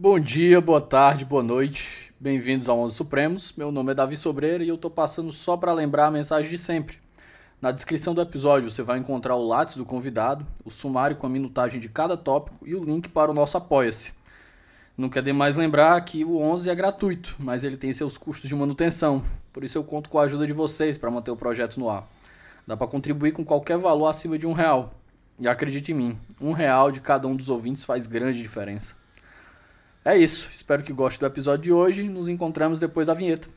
Bom dia, boa tarde, boa noite. Bem-vindos ao Onze Supremos. Meu nome é Davi Sobreira e eu tô passando só para lembrar a mensagem de sempre. Na descrição do episódio você vai encontrar o lápis do convidado, o sumário com a minutagem de cada tópico e o link para o nosso Apoia-se. Não quer demais lembrar que o 11 é gratuito, mas ele tem seus custos de manutenção. Por isso eu conto com a ajuda de vocês para manter o projeto no ar. Dá para contribuir com qualquer valor acima de um real. E acredite em mim, um real de cada um dos ouvintes faz grande diferença. É isso, espero que goste do episódio de hoje. Nos encontramos depois da vinheta.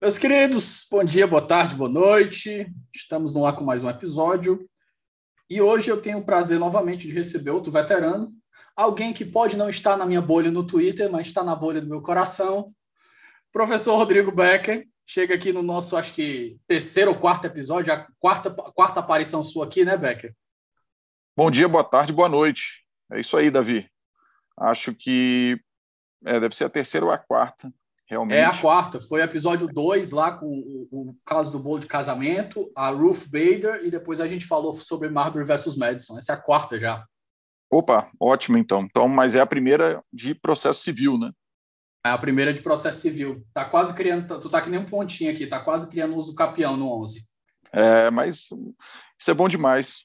Meus queridos, bom dia, boa tarde, boa noite. Estamos no ar com mais um episódio. E hoje eu tenho o prazer novamente de receber outro veterano, alguém que pode não estar na minha bolha no Twitter, mas está na bolha do meu coração. Professor Rodrigo Becker, chega aqui no nosso, acho que, terceiro ou quarto episódio, a quarta, quarta aparição sua aqui, né, Becker? Bom dia, boa tarde, boa noite. É isso aí, Davi. Acho que é, deve ser a terceira ou a quarta realmente. É a quarta, foi episódio 2 lá com o, o, caso do bolo de casamento, a Ruth Bader, e depois a gente falou sobre Marbury versus Madison. Essa é a quarta já. Opa, ótimo então. Então, mas é a primeira de processo civil, né? É a primeira de processo civil. Tá quase criando, tu tá que nem um pontinho aqui, tá quase criando uso capião no 11. É, mas isso é bom demais.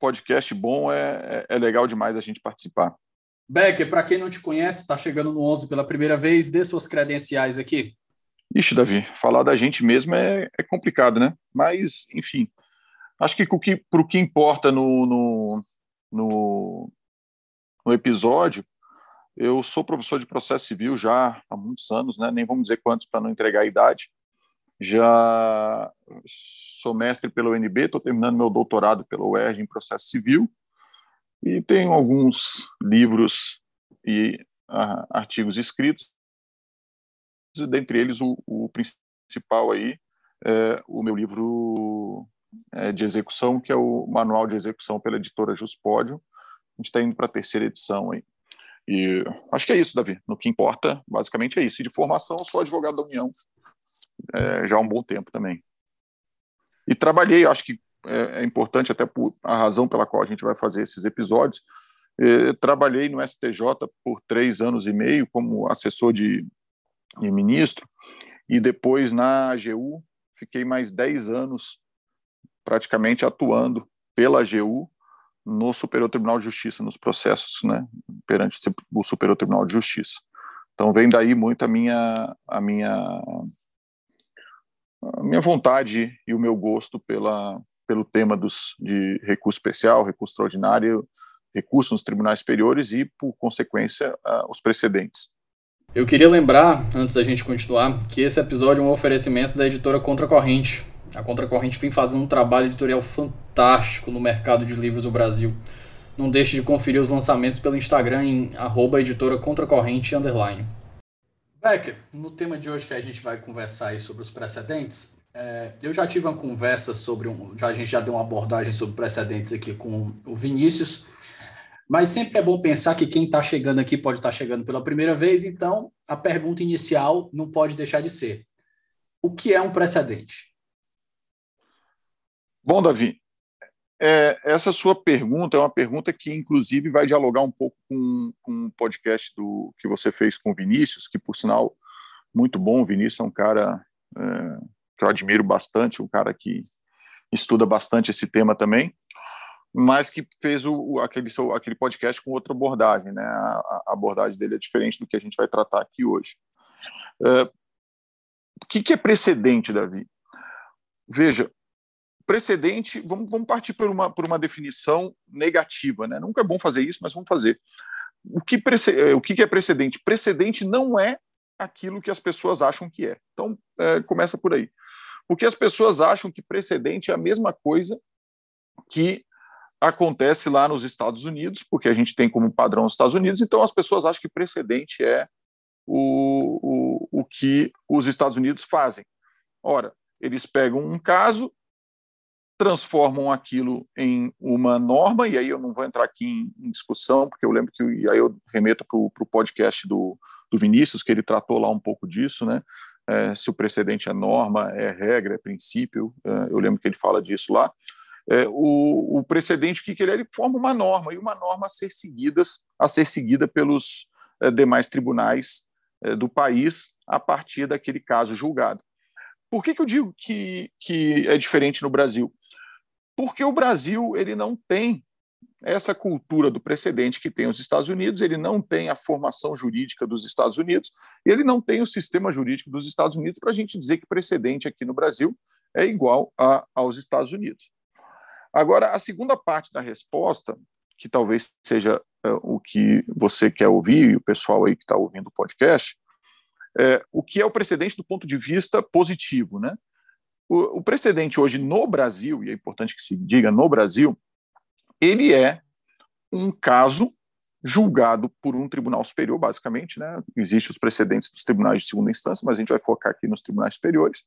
Podcast bom é, é, é legal demais a gente participar. Becker, para quem não te conhece, está chegando no 11 pela primeira vez, dê suas credenciais aqui. Ixi, Davi, falar da gente mesmo é, é complicado, né? Mas, enfim, acho que para o que, que importa no, no, no, no, episódio, eu sou professor de processo civil já há muitos anos, né? Nem vamos dizer quantos para não entregar a idade. Já sou mestre pelo UNB, estou terminando meu doutorado pela UERJ em processo civil e tenho alguns livros e uh, artigos escritos, dentre eles o, o principal aí, é o meu livro é, de execução, que é o Manual de Execução pela editora Juspódio. A gente está indo para a terceira edição aí. E acho que é isso, Davi. No que importa, basicamente é isso. E de formação, eu sou advogado da União é, já há um bom tempo também. E trabalhei, acho que é, é, importante até por a razão pela qual a gente vai fazer esses episódios. É, trabalhei no STJ por três anos e meio como assessor de, de ministro e depois na AGU fiquei mais dez anos praticamente atuando pela AGU no Superior Tribunal de Justiça, nos processos, né, perante o Superior Tribunal de Justiça. Então vem daí muito a minha a minha a minha vontade e o meu gosto pela pelo tema dos, de recurso especial, recurso extraordinário, recurso nos tribunais superiores e, por consequência, os precedentes. Eu queria lembrar, antes da gente continuar, que esse episódio é um oferecimento da editora Contracorrente. A Contracorrente vem fazendo um trabalho editorial fantástico no mercado de livros do Brasil. Não deixe de conferir os lançamentos pelo Instagram em arroba editora contracorrente underline. Becker, no tema de hoje que a gente vai conversar aí sobre os precedentes, é, eu já tive uma conversa sobre um. Já, a gente já deu uma abordagem sobre precedentes aqui com o Vinícius, mas sempre é bom pensar que quem está chegando aqui pode estar tá chegando pela primeira vez, então a pergunta inicial não pode deixar de ser: o que é um precedente? Bom, Davi, é, essa sua pergunta é uma pergunta que, inclusive, vai dialogar um pouco com, com o podcast do, que você fez com o Vinícius, que, por sinal, muito bom. O Vinícius é um cara é, que eu admiro bastante, um cara que estuda bastante esse tema também, mas que fez o, aquele, seu, aquele podcast com outra abordagem, né? A, a, abordagem dele é diferente do que a gente vai tratar aqui hoje. É, o que, que é precedente, Davi? Veja, precedente, vamos, vamos partir por uma, por uma definição negativa, né? Nunca é bom fazer isso, mas vamos fazer. O que, o que é precedente? Precedente não é aquilo que as pessoas acham que é. Então, é, começa por aí. Porque as pessoas acham que precedente é a mesma coisa que acontece lá nos Estados Unidos, porque a gente tem como padrão os Estados Unidos, então as pessoas acham que precedente é o, o, o que os Estados Unidos fazem. Ora, eles pegam um caso, transformam aquilo em uma norma, e aí eu não vou entrar aqui em, em discussão, porque eu lembro que, e aí eu remeto para o podcast do, do Vinícius, que ele tratou lá um pouco disso, né? é, se o precedente é norma, é regra, é princípio. É, eu lembro que ele fala disso lá. É, o, o, precedente, o que, que ele é? Ele forma uma norma, e uma norma a ser, seguidas, a ser seguida pelos é, demais tribunais é, do país a partir daquele caso julgado. Por que, que eu digo que, que é diferente no Brasil? Porque o Brasil ele não tem essa cultura do precedente que tem os Estados Unidos, ele não tem a formação jurídica dos Estados Unidos, ele não tem o sistema jurídico dos Estados Unidos para a gente dizer que precedente aqui no Brasil é igual a, aos Estados Unidos. Agora, a segunda parte da resposta, que talvez seja é, o que você quer ouvir, e o pessoal aí que está ouvindo o podcast, é, o que é o precedente do ponto de vista positivo, né? O, o precedente hoje no Brasil, e é importante que se diga no Brasil, ele é um caso julgado por um tribunal superior, basicamente, né? Existem os precedentes dos tribunais de segunda instância, mas a gente vai focar aqui nos tribunais superiores.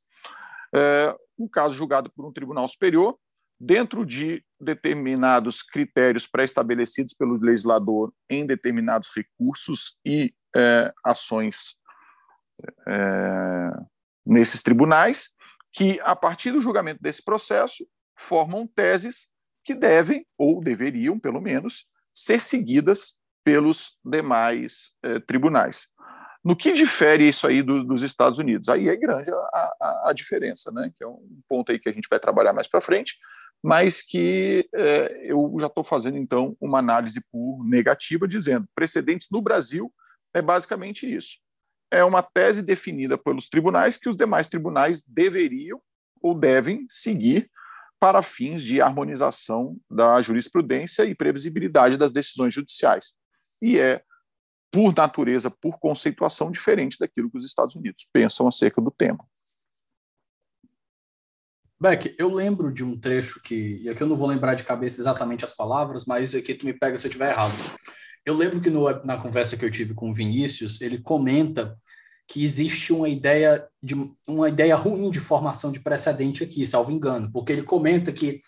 É, um caso julgado por um tribunal superior, dentro de determinados critérios pré-estabelecidos pelo legislador em determinados recursos e é, ações é, nesses tribunais, que, a partir do julgamento desse processo, formam teses que devem, ou deveriam, pelo menos, ser seguidas pelos demais eh, tribunais. No que difere isso aí do, dos Estados Unidos? Aí é grande a, a, a, diferença, né? que é um ponto aí que a gente vai trabalhar mais para frente, mas que eh, eu já estou fazendo, então, uma análise por negativa, dizendo precedentes no Brasil é basicamente isso. É uma tese definida pelos tribunais que os demais tribunais deveriam ou devem seguir para fins de harmonização da jurisprudência e previsibilidade das decisões judiciais. E é, por natureza, por conceituação, diferente daquilo que os Estados Unidos pensam acerca do tema. Beck, eu lembro de um trecho que, e aqui eu não vou lembrar de cabeça exatamente as palavras, mas aqui tu me pega se eu estiver errado. Eu lembro que no, na conversa que eu tive com o Vinícius, ele comenta que existe uma ideia de uma ideia ruim de formação de precedente aqui, salvo engano, porque ele comenta que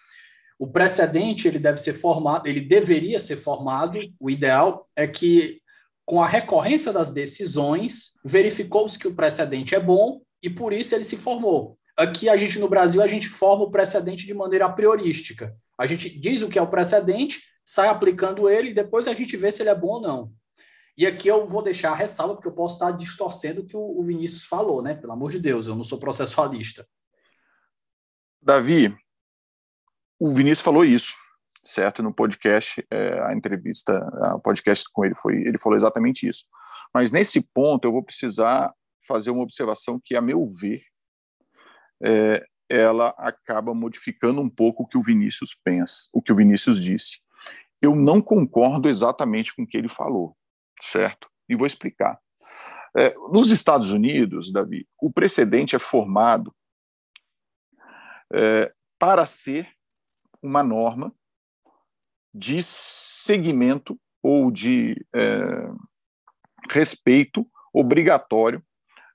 o precedente ele deve ser formado, ele deveria ser formado, o ideal é que com a recorrência das decisões, verificou-se que o precedente é bom e por isso ele se formou. Aqui a gente no Brasil a gente forma o precedente de maneira priorística. A gente diz o que é o precedente, sai aplicando ele e depois a gente vê se ele é bom ou não. E aqui eu vou deixar a ressalva, porque eu posso estar distorcendo o que o Vinícius falou, né? Pelo amor de Deus, eu não sou processualista. Davi, o Vinícius falou isso, certo? No podcast, é, a entrevista, o podcast com ele foi, ele falou exatamente isso. Mas nesse ponto eu vou precisar fazer uma observação que, a meu ver, é, ela acaba modificando um pouco o que o Vinícius pensa, o que o Vinícius disse. Eu não concordo exatamente com o que ele falou certo? E vou explicar. É, nos Estados Unidos, Davi, o precedente é formado é, para ser uma norma de segmento ou de é, respeito obrigatório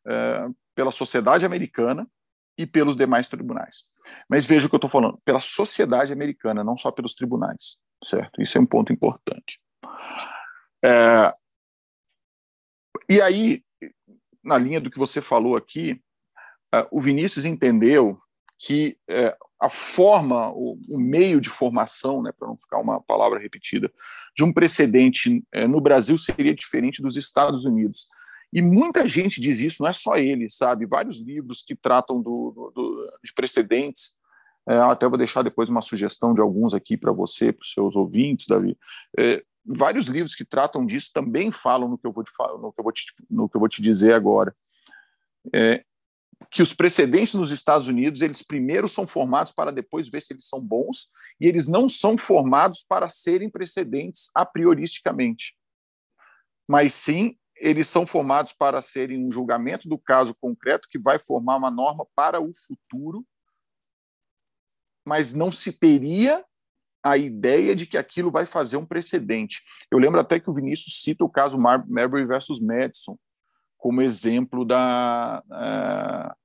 é, pela sociedade americana e pelos demais tribunais. Mas veja o que eu estou falando, pela sociedade americana, não só pelos tribunais, certo? Isso é um ponto importante. É, e aí, na linha do que você falou aqui, uh, o Vinícius entendeu que uh, a forma, o, meio de formação, né, para não ficar uma palavra repetida, de um precedente uh, no Brasil seria diferente dos Estados Unidos. E muita gente diz isso, não é só ele, sabe? Vários livros que tratam do, do, de precedentes. até vou deixar depois uma sugestão de alguns aqui para você, para os seus ouvintes, Davi vários livros que tratam disso também falam no que eu vou te, no que eu vou te, no que eu vou te dizer agora. É, que os precedentes nos Estados Unidos, eles primeiro são formados para depois ver se eles são bons, e eles não são formados para serem precedentes a prioristicamente. Mas sim, eles são formados para serem um julgamento do caso concreto que vai formar uma norma para o futuro, mas não se teria a ideia de que aquilo vai fazer um precedente. Eu lembro até que o Vinícius cita o caso Mar Marbury versus Madison como exemplo da, uh,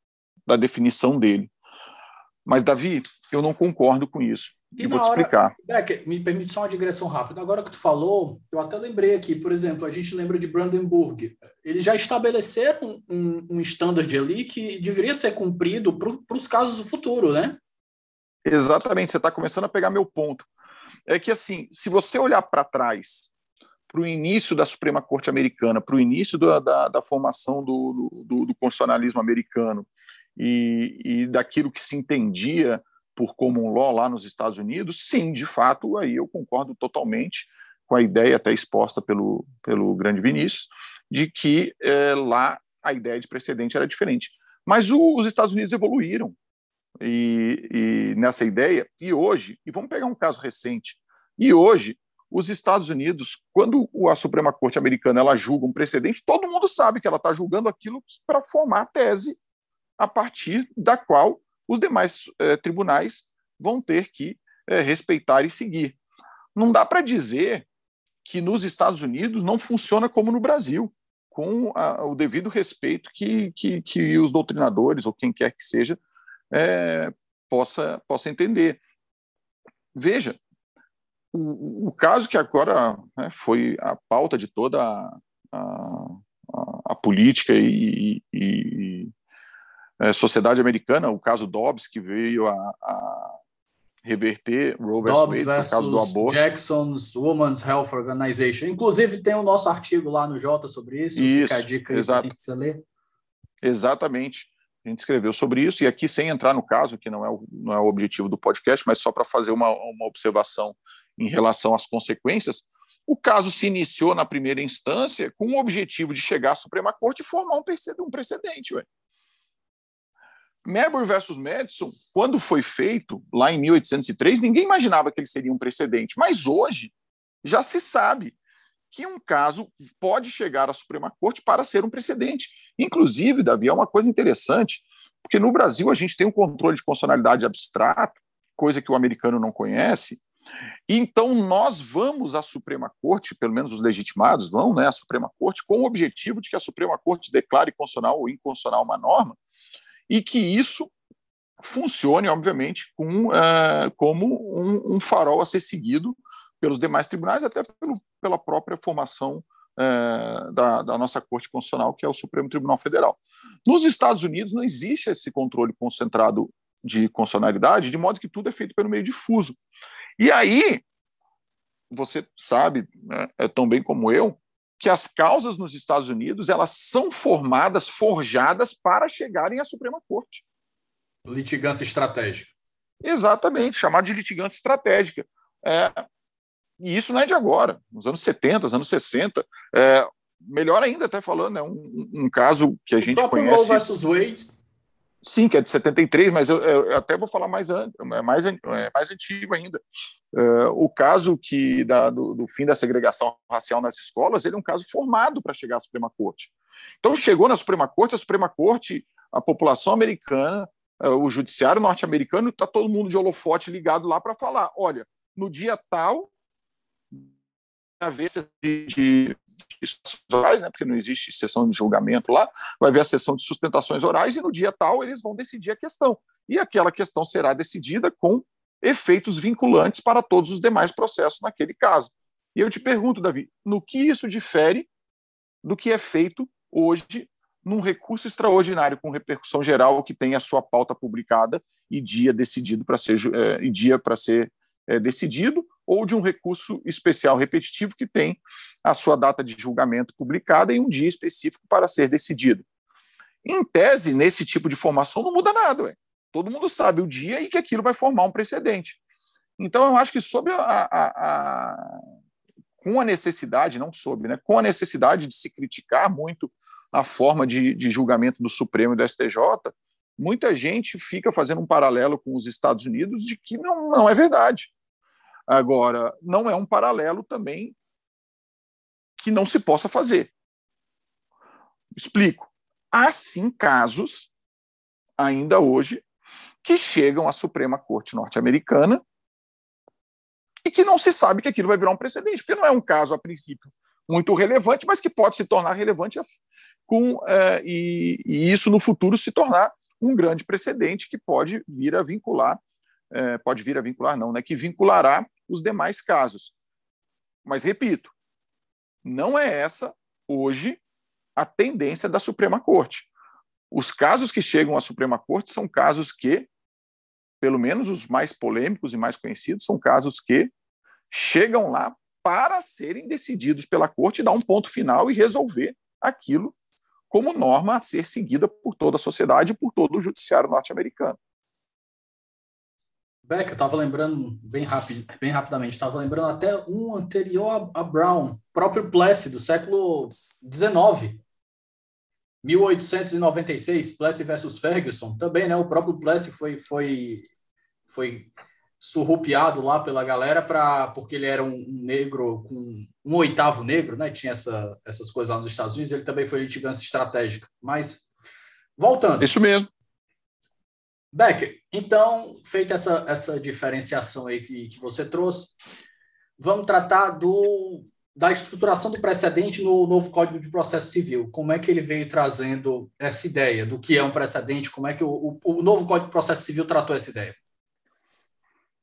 da definição dele. Mas, Davi, eu não concordo com isso. E, e vou te hora, explicar. Becker, me permite só uma digressão rápida. Agora que tu falou, eu até lembrei aqui, por exemplo, a gente lembra de Brandenburg. Eles já estabeleceram um, um standard ali que deveria ser cumprido para os casos do futuro, né? Exatamente, você está começando a pegar meu ponto. É que, assim, se você olhar para trás, para o início da Suprema Corte Americana, para o início da, da, da formação do, do, do, constitucionalismo americano e, e daquilo que se entendia por common law lá nos Estados Unidos, sim, de fato, aí eu concordo totalmente com a ideia até exposta pelo, pelo grande Vinícius, de que é, lá a ideia de precedente era diferente. Mas o, os Estados Unidos evoluíram e, e nessa ideia, e hoje, e vamos pegar um caso recente, e hoje os Estados Unidos, quando a Suprema Corte Americana ela julga um precedente, todo mundo sabe que ela está julgando aquilo para formar a tese a partir da qual os demais eh, tribunais vão ter que eh, respeitar e seguir. Não dá para dizer que nos Estados Unidos não funciona como no Brasil, com a, o devido respeito que, que, que, os doutrinadores ou quem quer que seja eh, possa, possa entender. Veja, o, o caso que agora né, foi a pauta de toda a, a, a política e, e, é, sociedade americana, o caso Dobbs, que veio a, a reverter Roe vs. Wade por causa do aborto. Jackson's Women's Health Organization. Inclusive, tem o nosso artigo lá no Jota sobre isso. Isso, a dica exato. que você ler. Exatamente. A gente escreveu sobre isso, e aqui, sem entrar no caso, que não é o, não é o objetivo do podcast, mas só para fazer uma, uma observação em relação às consequências, o caso se iniciou na primeira instância com o objetivo de chegar à Suprema Corte e formar um precedente. Ué. Marbury versus Madison, quando foi feito, lá em 1803, ninguém imaginava que ele seria um precedente, mas hoje já se sabe que um caso pode chegar à Suprema Corte para ser um precedente. Inclusive, Davi, é uma coisa interessante, porque no Brasil a gente tem um controle de constitucionalidade abstrato, coisa que o americano não conhece, então nós vamos à Suprema Corte, pelo menos os legitimados vão né, à Suprema Corte, com o objetivo de que a Suprema Corte declare constitucional ou inconstitucional uma norma, e que isso funcione, obviamente, com, uh, como um, um, farol a ser seguido pelos demais tribunais, até pelo, pela própria formação uh, da, da, nossa Corte Constitucional, que é o Supremo Tribunal Federal. Nos Estados Unidos não existe esse controle concentrado de constitucionalidade, de modo que tudo é feito pelo meio difuso. E aí, você sabe, né, é tão bem como eu, que as causas nos Estados Unidos elas são formadas, forjadas para chegarem à Suprema Corte. Litigância estratégica. Exatamente, chamado de litigância estratégica. É, e isso não é de agora, nos anos 70, nos anos 60. É, melhor ainda, até falando, é um, um caso que a o gente conhece. Roe versus Wade Sim, que é de 73, mas eu, eu até vou falar mais, é mais, é mais antigo ainda. Uh, o caso que da, do, do, fim da segregação racial nas escolas, ele é um caso formado para chegar à Suprema Corte. Então, chegou na Suprema Corte, a Suprema Corte, a população americana, uh, o judiciário norte-americano, está todo mundo de holofote ligado lá para falar: olha, no dia tal, haver de, de orais, né, porque não existe sessão de julgamento lá, vai haver a sessão de sustentações orais e no dia tal eles vão decidir a questão. E aquela questão será decidida com efeitos vinculantes para todos os demais processos naquele caso. E eu te pergunto, Davi, no que isso difere do que é feito hoje num recurso extraordinário com repercussão geral que tem a sua pauta publicada e dia decidido para ser é, e dia para ser é, decidido ou de um recurso especial repetitivo que tem a sua data de julgamento publicada em um dia específico para ser decidido. Em tese, nesse tipo de formação não muda nada. Ué. Todo mundo sabe o dia e que aquilo vai formar um precedente. Então, eu acho que sob a, a, a com a necessidade, não sob, né, com a necessidade de se criticar muito a forma de, de julgamento do Supremo e do STJ, muita gente fica fazendo um paralelo com os Estados Unidos de que não, não é verdade. Agora, não é um paralelo também que não se possa fazer. Explico. Há sim casos, ainda hoje, que chegam à Suprema Corte norte-americana e que não se sabe que aquilo vai virar um precedente, porque não é um caso, a princípio, muito relevante, mas que pode se tornar relevante com, é, e, e, isso no futuro se tornar um grande precedente que pode vir a vincular é, pode vir a vincular, não, né? Que vinculará os demais casos. Mas repito, não é essa hoje a tendência da Suprema Corte. Os casos que chegam à Suprema Corte são casos que, pelo menos os mais polêmicos e mais conhecidos, são casos que chegam lá para serem decididos pela Corte, dar um ponto final e resolver aquilo como norma a ser seguida por toda a sociedade e por todo o judiciário norte-americano. Beck, eu estava lembrando bem, rápido, bem rapidamente, estava lembrando até um anterior a, a Brown, próprio Plessy, do século XIX, 1896, Plessy versus Ferguson, também, né? O próprio Plessy foi, foi, foi surrupiado lá pela galera para porque ele era um, negro com um oitavo negro, né? Tinha essa, essas coisas lá nos Estados Unidos. Ele também foi litigância estratégica. Mas voltando. Isso mesmo. Becker, então, feita essa, essa diferenciação aí que, que você trouxe, vamos tratar do, da estruturação do precedente no novo Código de Processo Civil. Como é que ele veio trazendo essa ideia do que é um precedente? Como é que o, o, o novo Código de Processo Civil tratou essa ideia?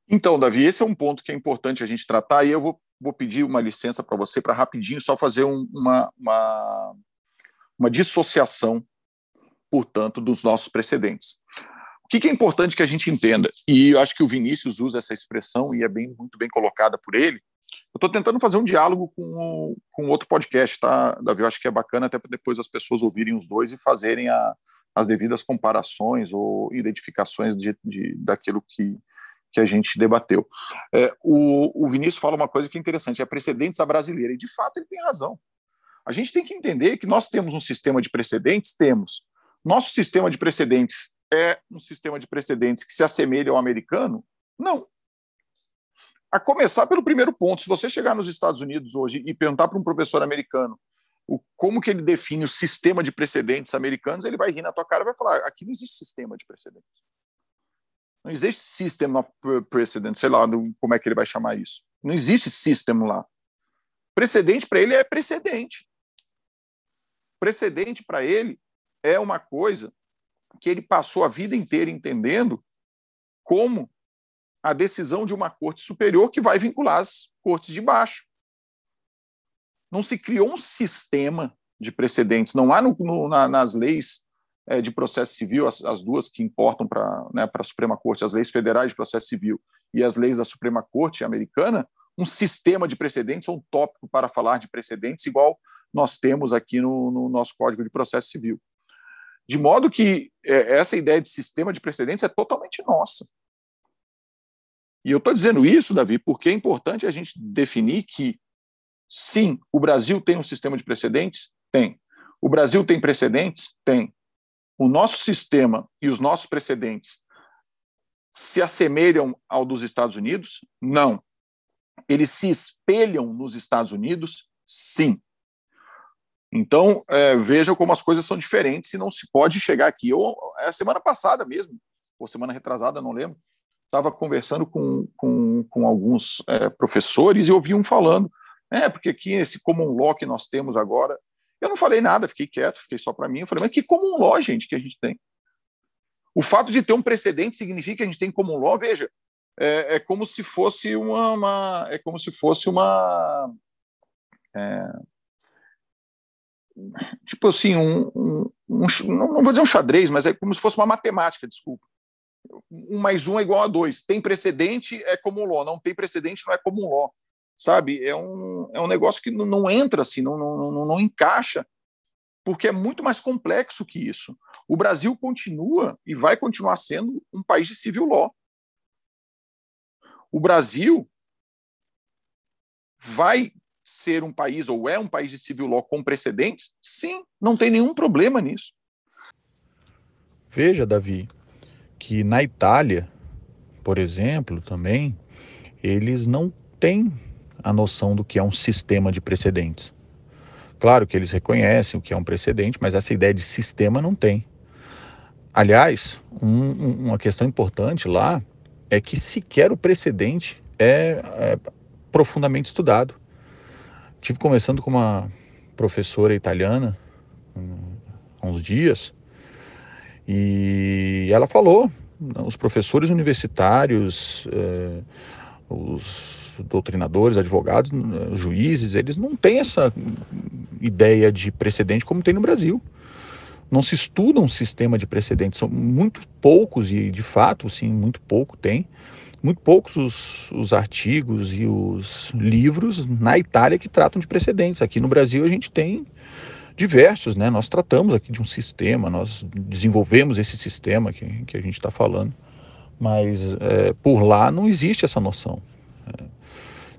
Então, Davi, esse é um ponto que é importante a gente tratar, e eu vou, vou pedir uma licença para você para rapidinho só fazer um, uma, uma, uma dissociação, portanto, dos nossos precedentes que, que é importante que a gente entenda? E eu acho que o Vinícius usa essa expressão e é bem muito bem colocada por ele. Eu estou tentando fazer um diálogo com, com outro podcast, tá, Davi? Eu acho que é bacana até para depois as pessoas ouvirem os dois e fazerem a, as devidas comparações ou identificações de, de, daquilo que, que a gente debateu. É, o, o Vinícius fala uma coisa que é interessante, é precedentes à brasileira, e de fato ele tem razão. A gente tem que entender que nós temos um sistema de precedentes, temos. Nosso sistema de precedentes é um sistema de precedentes que se assemelha ao americano? Não. A começar pelo primeiro ponto, se você chegar nos Estados Unidos hoje e perguntar para um professor americano o, como que ele define o sistema de precedentes americanos, ele vai rir na tua cara e vai falar: aqui não existe sistema de precedentes. Não existe system of precedent, sei lá como é que ele vai chamar isso. Não existe system lá. Precedente para ele é precedente. Precedente para ele é uma coisa que ele passou a vida inteira entendendo como a decisão de uma corte superior que vai vincular as cortes de baixo. Não se criou um sistema de precedentes, não há no, no, na, nas leis é, de processo civil, as, as duas que importam para né, a Suprema Corte, as leis federais de processo civil e as leis da Suprema Corte americana, um sistema de precedentes ou um tópico para falar de precedentes, igual nós temos aqui no, no nosso Código de Processo Civil. De modo que é, essa ideia de sistema de precedentes é totalmente nossa. E eu estou dizendo isso, Davi, porque é importante a gente definir que, sim, o Brasil tem um sistema de precedentes? Tem. O Brasil tem precedentes? Tem. O nosso sistema e os nossos precedentes se assemelham ao dos Estados Unidos? Não. Eles se espelham nos Estados Unidos? Sim. Então, é, vejam como as coisas são diferentes e não se pode chegar aqui. Eu, a semana passada mesmo, ou semana retrasada, não lembro, estava conversando com, com, com alguns é, professores e ouvi um falando, é, porque aqui esse common law que nós temos agora, eu não falei nada, fiquei quieto, fiquei só para mim. Eu falei, mas que common law, gente, que a gente tem? O fato de ter um precedente significa que a gente tem common law, veja, é, é como se fosse uma, uma, é como se fosse uma é, tipo assim, um, um, um, não vou dizer um xadrez, mas é como se fosse uma matemática, desculpa. Um mais um é igual a dois. Tem precedente, é como um law. Não tem precedente, não é como um law. Sabe? É um, é um negócio que não, não entra assim, não, não, não, não encaixa, porque é muito mais complexo que isso. O Brasil continua e vai continuar sendo um país de civil law. O Brasil vai ser um país ou é um país de civil law com precedentes? Sim, não tem nenhum problema nisso. Veja, Davi, que na Itália, por exemplo, também, eles não têm a noção do que é um sistema de precedentes. Claro que eles reconhecem o que é um precedente, mas essa ideia de sistema não tem. Aliás, um, uma questão importante lá é que sequer o precedente é, é profundamente estudado. Tive conversando com uma professora italiana há uns dias e ela falou os professores universitários, é, os doutrinadores, advogados, juízes, eles não têm essa ideia de precedente como tem no Brasil. Não se estuda um sistema de precedentes, são muito poucos, e de fato, sim, muito pouco tem, muito poucos os, os artigos e os livros na Itália que tratam de precedentes. Aqui no Brasil a gente tem diversos, né? Nós tratamos aqui de um sistema, nós desenvolvemos esse sistema que, que a gente está falando, mas é, por lá não existe essa noção. É,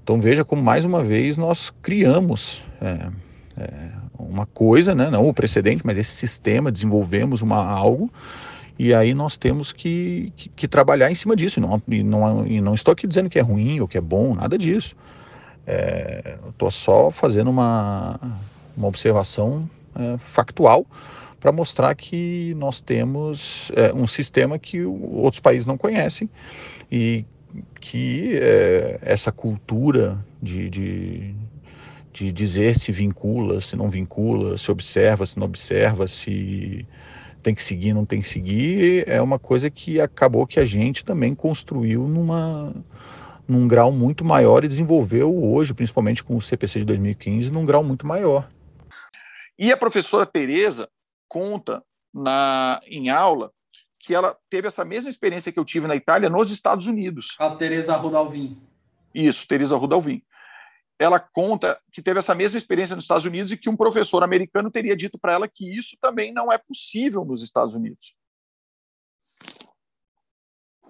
então veja como mais uma vez nós criamos é, é uma coisa, né? Não o precedente, mas esse sistema, desenvolvemos uma algo e aí nós temos que, que, que trabalhar em cima disso. E não, e, não, e não estou aqui dizendo que é ruim ou que é bom, nada disso. É, estou só fazendo uma, uma observação é, factual para mostrar que nós temos é, um sistema que outros países não conhecem e que é, essa cultura de, de, de dizer se vincula, se não vincula, se observa, se não observa, se tem que seguir, não tem que seguir, é uma coisa que acabou que a gente também construiu numa, num grau muito maior e desenvolveu hoje, principalmente com o CPC de 2015, num grau muito maior. E a professora Tereza conta na, em aula que ela teve essa mesma experiência que eu tive na Itália nos Estados Unidos. A Tereza Rudalvin. Isso, Tereza Rudalvin ela conta que teve essa mesma experiência nos Estados Unidos e que um professor americano teria dito para ela que isso também não é possível nos Estados Unidos.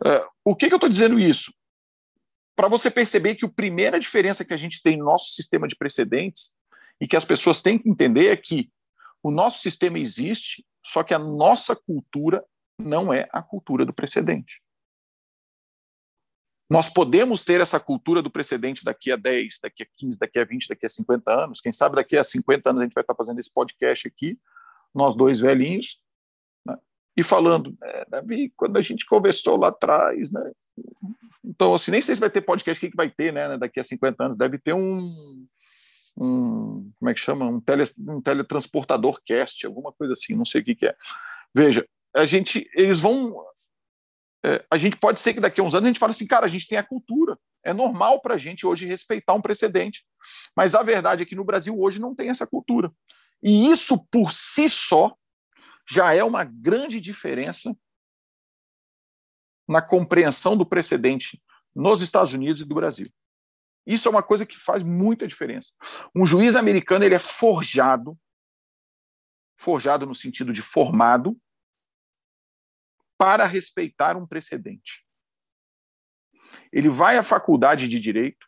É, o que, que eu estou dizendo isso? Para você perceber que a primeira diferença que a gente tem no nosso sistema de precedentes e que as pessoas têm que entender é que o nosso sistema existe, só que a nossa cultura não é a cultura do precedente. Nós podemos ter essa cultura do precedente daqui a 10, daqui a 15, daqui a 20, daqui a 50 anos. Quem sabe daqui a 50 anos a gente vai estar fazendo esse podcast aqui, nós dois velhinhos, né? e falando, é, Davi, quando a gente conversou lá atrás, né? Então, assim, nem sei se vai ter podcast, o que vai ter, né? Daqui a 50 anos, deve ter um, um como é que chama? Um, tele, um teletransportador cast, alguma coisa assim, não sei o que, que é. Veja, a gente, eles vão é, a gente pode ser que daqui a uns anos a gente fale assim, cara, a gente tem a cultura. É normal para a gente hoje respeitar um precedente. Mas a verdade é que no Brasil hoje não tem essa cultura. E isso por si só já é uma grande diferença na compreensão do precedente nos Estados Unidos e do Brasil. Isso é uma coisa que faz muita diferença. Um juiz americano ele é forjado, forjado no sentido de formado, para respeitar um precedente. Ele vai à faculdade de direito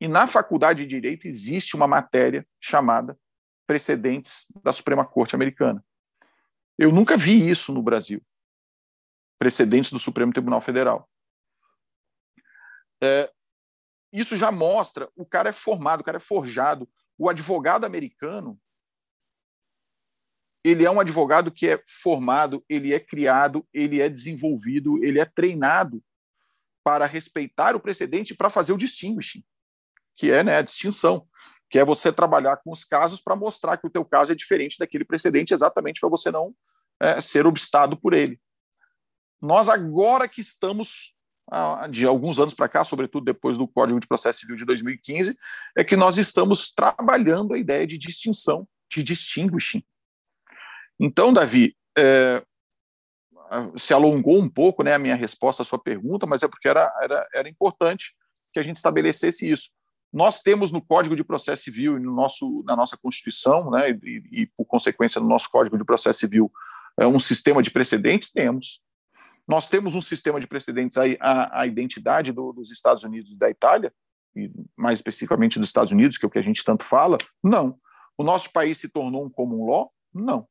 e na faculdade de direito existe uma matéria chamada precedentes da Suprema Corte Americana. Eu nunca vi isso no Brasil. Precedentes do Supremo Tribunal Federal. É, isso já mostra o cara é formado, o cara é forjado. O advogado americano ele é um advogado que é formado, ele é criado, ele é desenvolvido, ele é treinado para respeitar o precedente para fazer o distinguishing, que é né, a distinção, que é você trabalhar com os casos para mostrar que o teu caso é diferente daquele precedente, exatamente para você não é, ser obstado por ele. Nós agora que estamos de alguns anos para cá, sobretudo depois do Código de Processo Civil de 2015, é que nós estamos trabalhando a ideia de distinção, de distinguishing, então, Davi, é, se alongou um pouco né, a minha resposta à sua pergunta, mas é porque era, era, era importante que a gente estabelecesse isso. Nós temos no Código de Processo Civil e no nosso, na nossa Constituição, né, e, e, por consequência no nosso Código de Processo Civil, é, um sistema de precedentes? Temos. Nós temos um sistema de precedentes, a, a, a identidade do, dos Estados Unidos e da Itália, e mais especificamente dos Estados Unidos, que é o que a gente tanto fala? Não. O nosso país se tornou um common law? Não.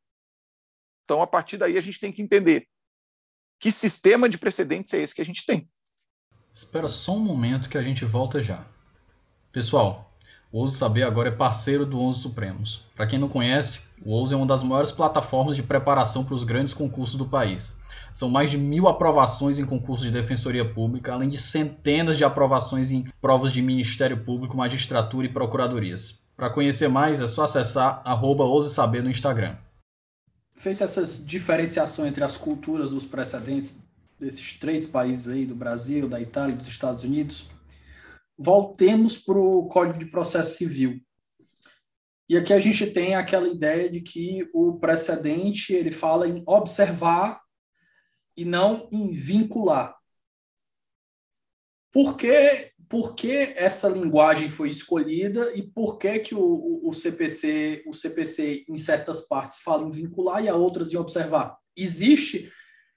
Então, a partir daí, a gente tem que entender que sistema de precedentes é esse que a gente tem. Espera só um momento que a gente volta já. Pessoal, o Ouso Saber agora é parceiro do Ouso Supremos. Para quem não conhece, o Ouso é uma das maiores plataformas de preparação para os grandes concursos do país. São mais de mil aprovações em concursos de defensoria pública, além de centenas de aprovações em provas de Ministério Público, magistratura e procuradorias. Para conhecer mais, é só acessar arroba Saber no Instagram feita essa diferenciação entre as culturas dos precedentes, desses três países aí, do Brasil, da Itália dos Estados Unidos, voltemos para o Código de Processo Civil. E aqui a gente tem aquela ideia de que o precedente ele fala em observar e não em vincular. Por que, por que essa linguagem foi escolhida e por que, que o, o, CPC, o CPC, em certas partes, fala em vincular e a outras em observar? Existe,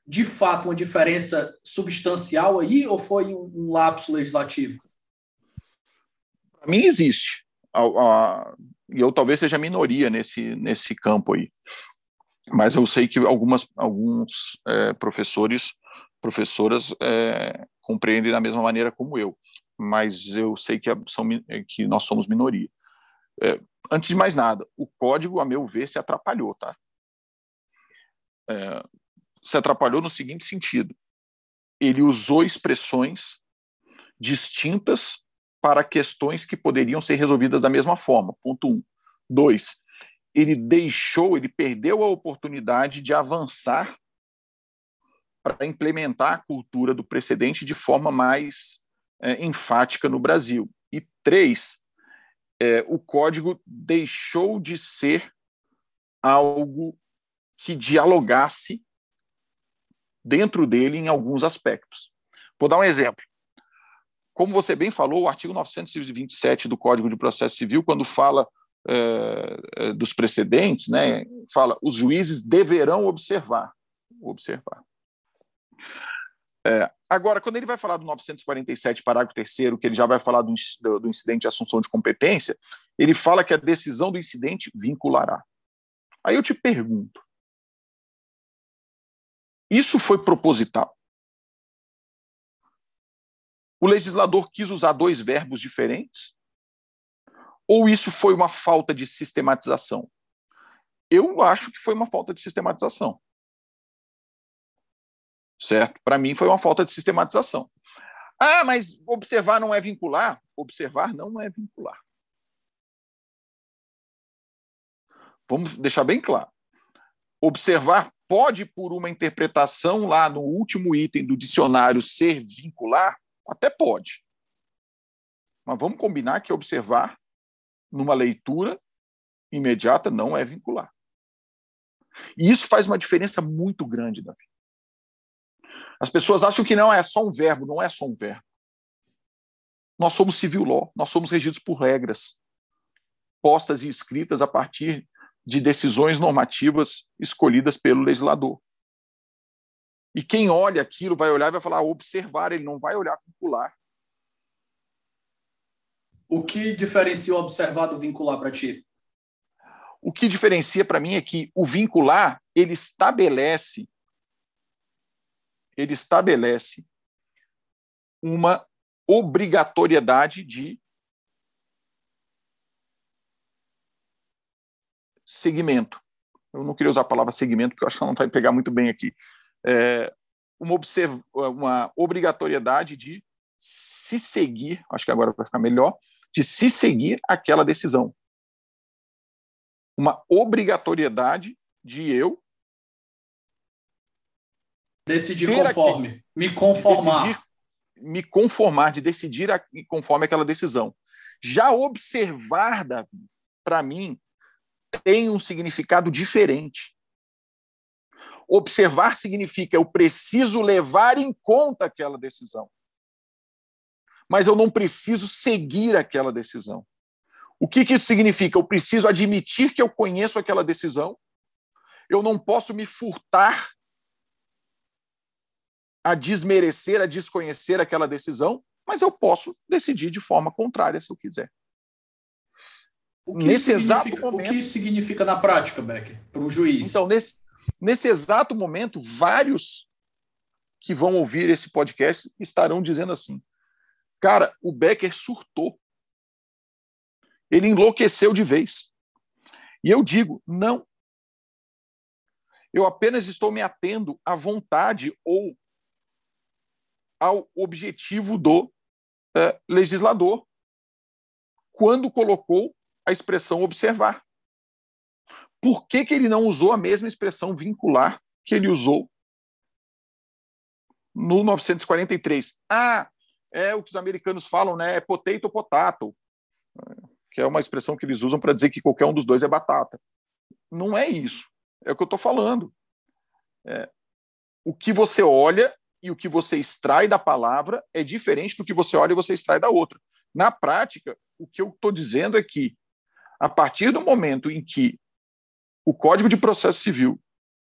de fato, uma diferença substancial aí ou foi um, um lapso legislativo? Para mim, existe. E eu talvez seja minoria nesse, nesse campo aí. Mas eu sei que algumas, alguns é, professores, professoras é, compreendem da mesma maneira como eu. Mas eu sei que, são, que nós somos minoria. É, antes de mais nada, o código, a meu ver, se atrapalhou, tá? É, se atrapalhou no seguinte sentido: ele usou expressões distintas para questões que poderiam ser resolvidas da mesma forma. Ponto um. Dois, ele deixou, ele perdeu a oportunidade de avançar para implementar a cultura do precedente de forma mais é, enfática no Brasil. E três, é, o código deixou de ser algo que dialogasse dentro dele em alguns aspectos. Vou dar um exemplo. Como você bem falou, o artigo 927 do Código de Processo Civil, quando fala é, dos precedentes, né, fala os juízes deverão observar. Observar. É, agora, quando ele vai falar do 947, parágrafo 3, que ele já vai falar do, do, incidente de assunção de competência, ele fala que a decisão do incidente vinculará. Aí eu te pergunto: isso foi proposital? O legislador quis usar dois verbos diferentes? Ou isso foi uma falta de sistematização? Eu acho que foi uma falta de sistematização. Certo? Para mim foi uma falta de sistematização. Ah, mas observar não é vincular? Observar não é vincular. Vamos deixar bem claro. Observar pode, por uma interpretação lá no último item do dicionário, ser vincular? Até pode. Mas vamos combinar que observar numa leitura imediata não é vincular. E isso faz uma diferença muito grande, Davi. As pessoas acham que não é só um verbo, não é só um verbo. Nós somos civil law, nós somos regidos por regras postas e escritas a partir de decisões normativas escolhidas pelo legislador. E quem olha aquilo vai olhar e vai falar observar, ele não vai olhar vincular. O que diferencia o observar do vincular para ti? O que diferencia para mim é que o vincular, ele estabelece ele estabelece uma obrigatoriedade de segmento. Eu não queria usar a palavra segmento, porque eu acho que ela não vai pegar muito bem aqui é, uma, uma obrigatoriedade de se seguir, acho que agora vai ficar melhor, de se seguir aquela decisão. Uma obrigatoriedade de eu decidir conforme, aquele, me conformar. Decidir, me conformar, de decidir a, conforme aquela decisão. Já observar, para mim, tem um significado diferente. Observar significa eu preciso levar em conta aquela decisão. Mas eu não preciso seguir aquela decisão. O que, que isso significa? Eu preciso admitir que eu conheço aquela decisão. Eu não posso me furtar a desmerecer, a desconhecer aquela decisão, mas eu posso decidir de forma contrária se eu quiser. nesse exato momento. O que isso significa na prática, Becker, para o juiz? Então, nesse, Nesse exato momento, vários que vão ouvir esse podcast estarão dizendo assim: cara, o Becker surtou. Ele enlouqueceu de vez. E eu digo: não. Eu apenas estou me atendo à vontade ou ao objetivo do é, legislador quando colocou a expressão observar. Por que, que ele não usou a mesma expressão vincular que ele usou no 943. Ah, é o que os americanos falam, né? É potato potato, que é uma expressão que eles usam para dizer que qualquer um dos dois é batata. Não é isso. É o que eu estou falando. É, o que você olha e o que você extrai da palavra é diferente do que você olha e você extrai da outra. Na prática, o que eu estou dizendo é que, a partir do momento em que o Código de Processo Civil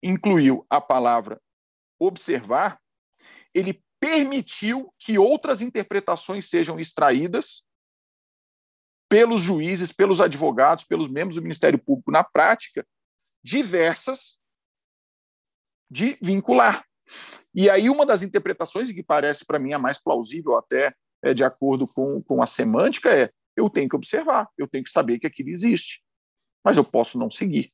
incluiu a palavra observar, ele permitiu que outras interpretações sejam extraídas pelos juízes, pelos advogados, pelos membros do Ministério Público, na prática, diversas de vincular. E aí, uma das interpretações, e que parece para mim a mais plausível, até é, de acordo com, com a semântica, é: eu tenho que observar, eu tenho que saber que aquilo existe, mas eu posso não seguir.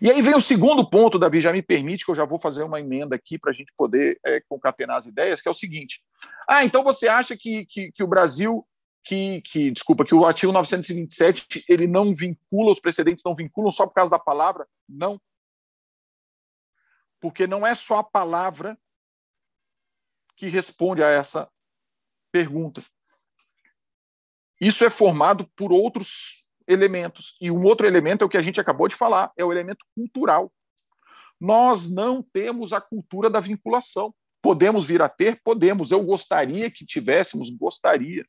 E aí vem o segundo ponto, Davi, já me permite que eu já vou fazer uma emenda aqui para a gente poder é, concatenar as ideias, que é o seguinte: ah, então você acha que, que, que o Brasil, que, que, desculpa, que o artigo 927 ele não vincula, os precedentes não vinculam só por causa da palavra? Não. Porque não é só a palavra que responde a essa pergunta. Isso é formado por outros elementos. E um outro elemento é o que a gente acabou de falar, é o elemento cultural. Nós não temos a cultura da vinculação. Podemos vir a ter? Podemos. Eu gostaria que tivéssemos, gostaria.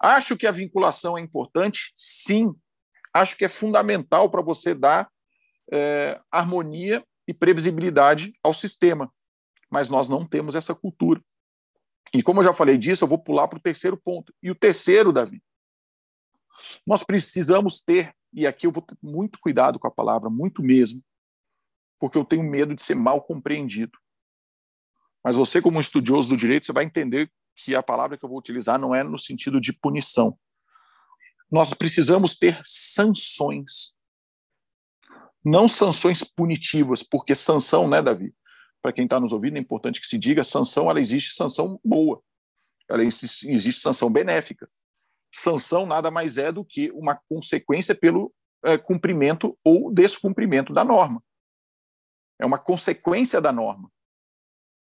Acho que a vinculação é importante? Sim. Acho que é fundamental para você dar é, harmonia e previsibilidade ao sistema. Mas nós não temos essa cultura. E como eu já falei disso, eu vou pular para o terceiro ponto. E o terceiro, Davi, nós precisamos ter, e aqui eu vou ter muito cuidado com a palavra, muito mesmo, porque eu tenho medo de ser mal compreendido. Mas você, como estudioso do direito, você vai entender que a palavra que eu vou utilizar não é no sentido de punição. Nós precisamos ter sanções. Não sanções punitivas, porque sanção, né, Davi? Para quem está nos ouvindo, é importante que se diga: sanção, ela existe sanção boa, ela existe, existe sanção benéfica sanção nada mais é do que uma consequência pelo é, cumprimento ou descumprimento da norma. É uma consequência da norma.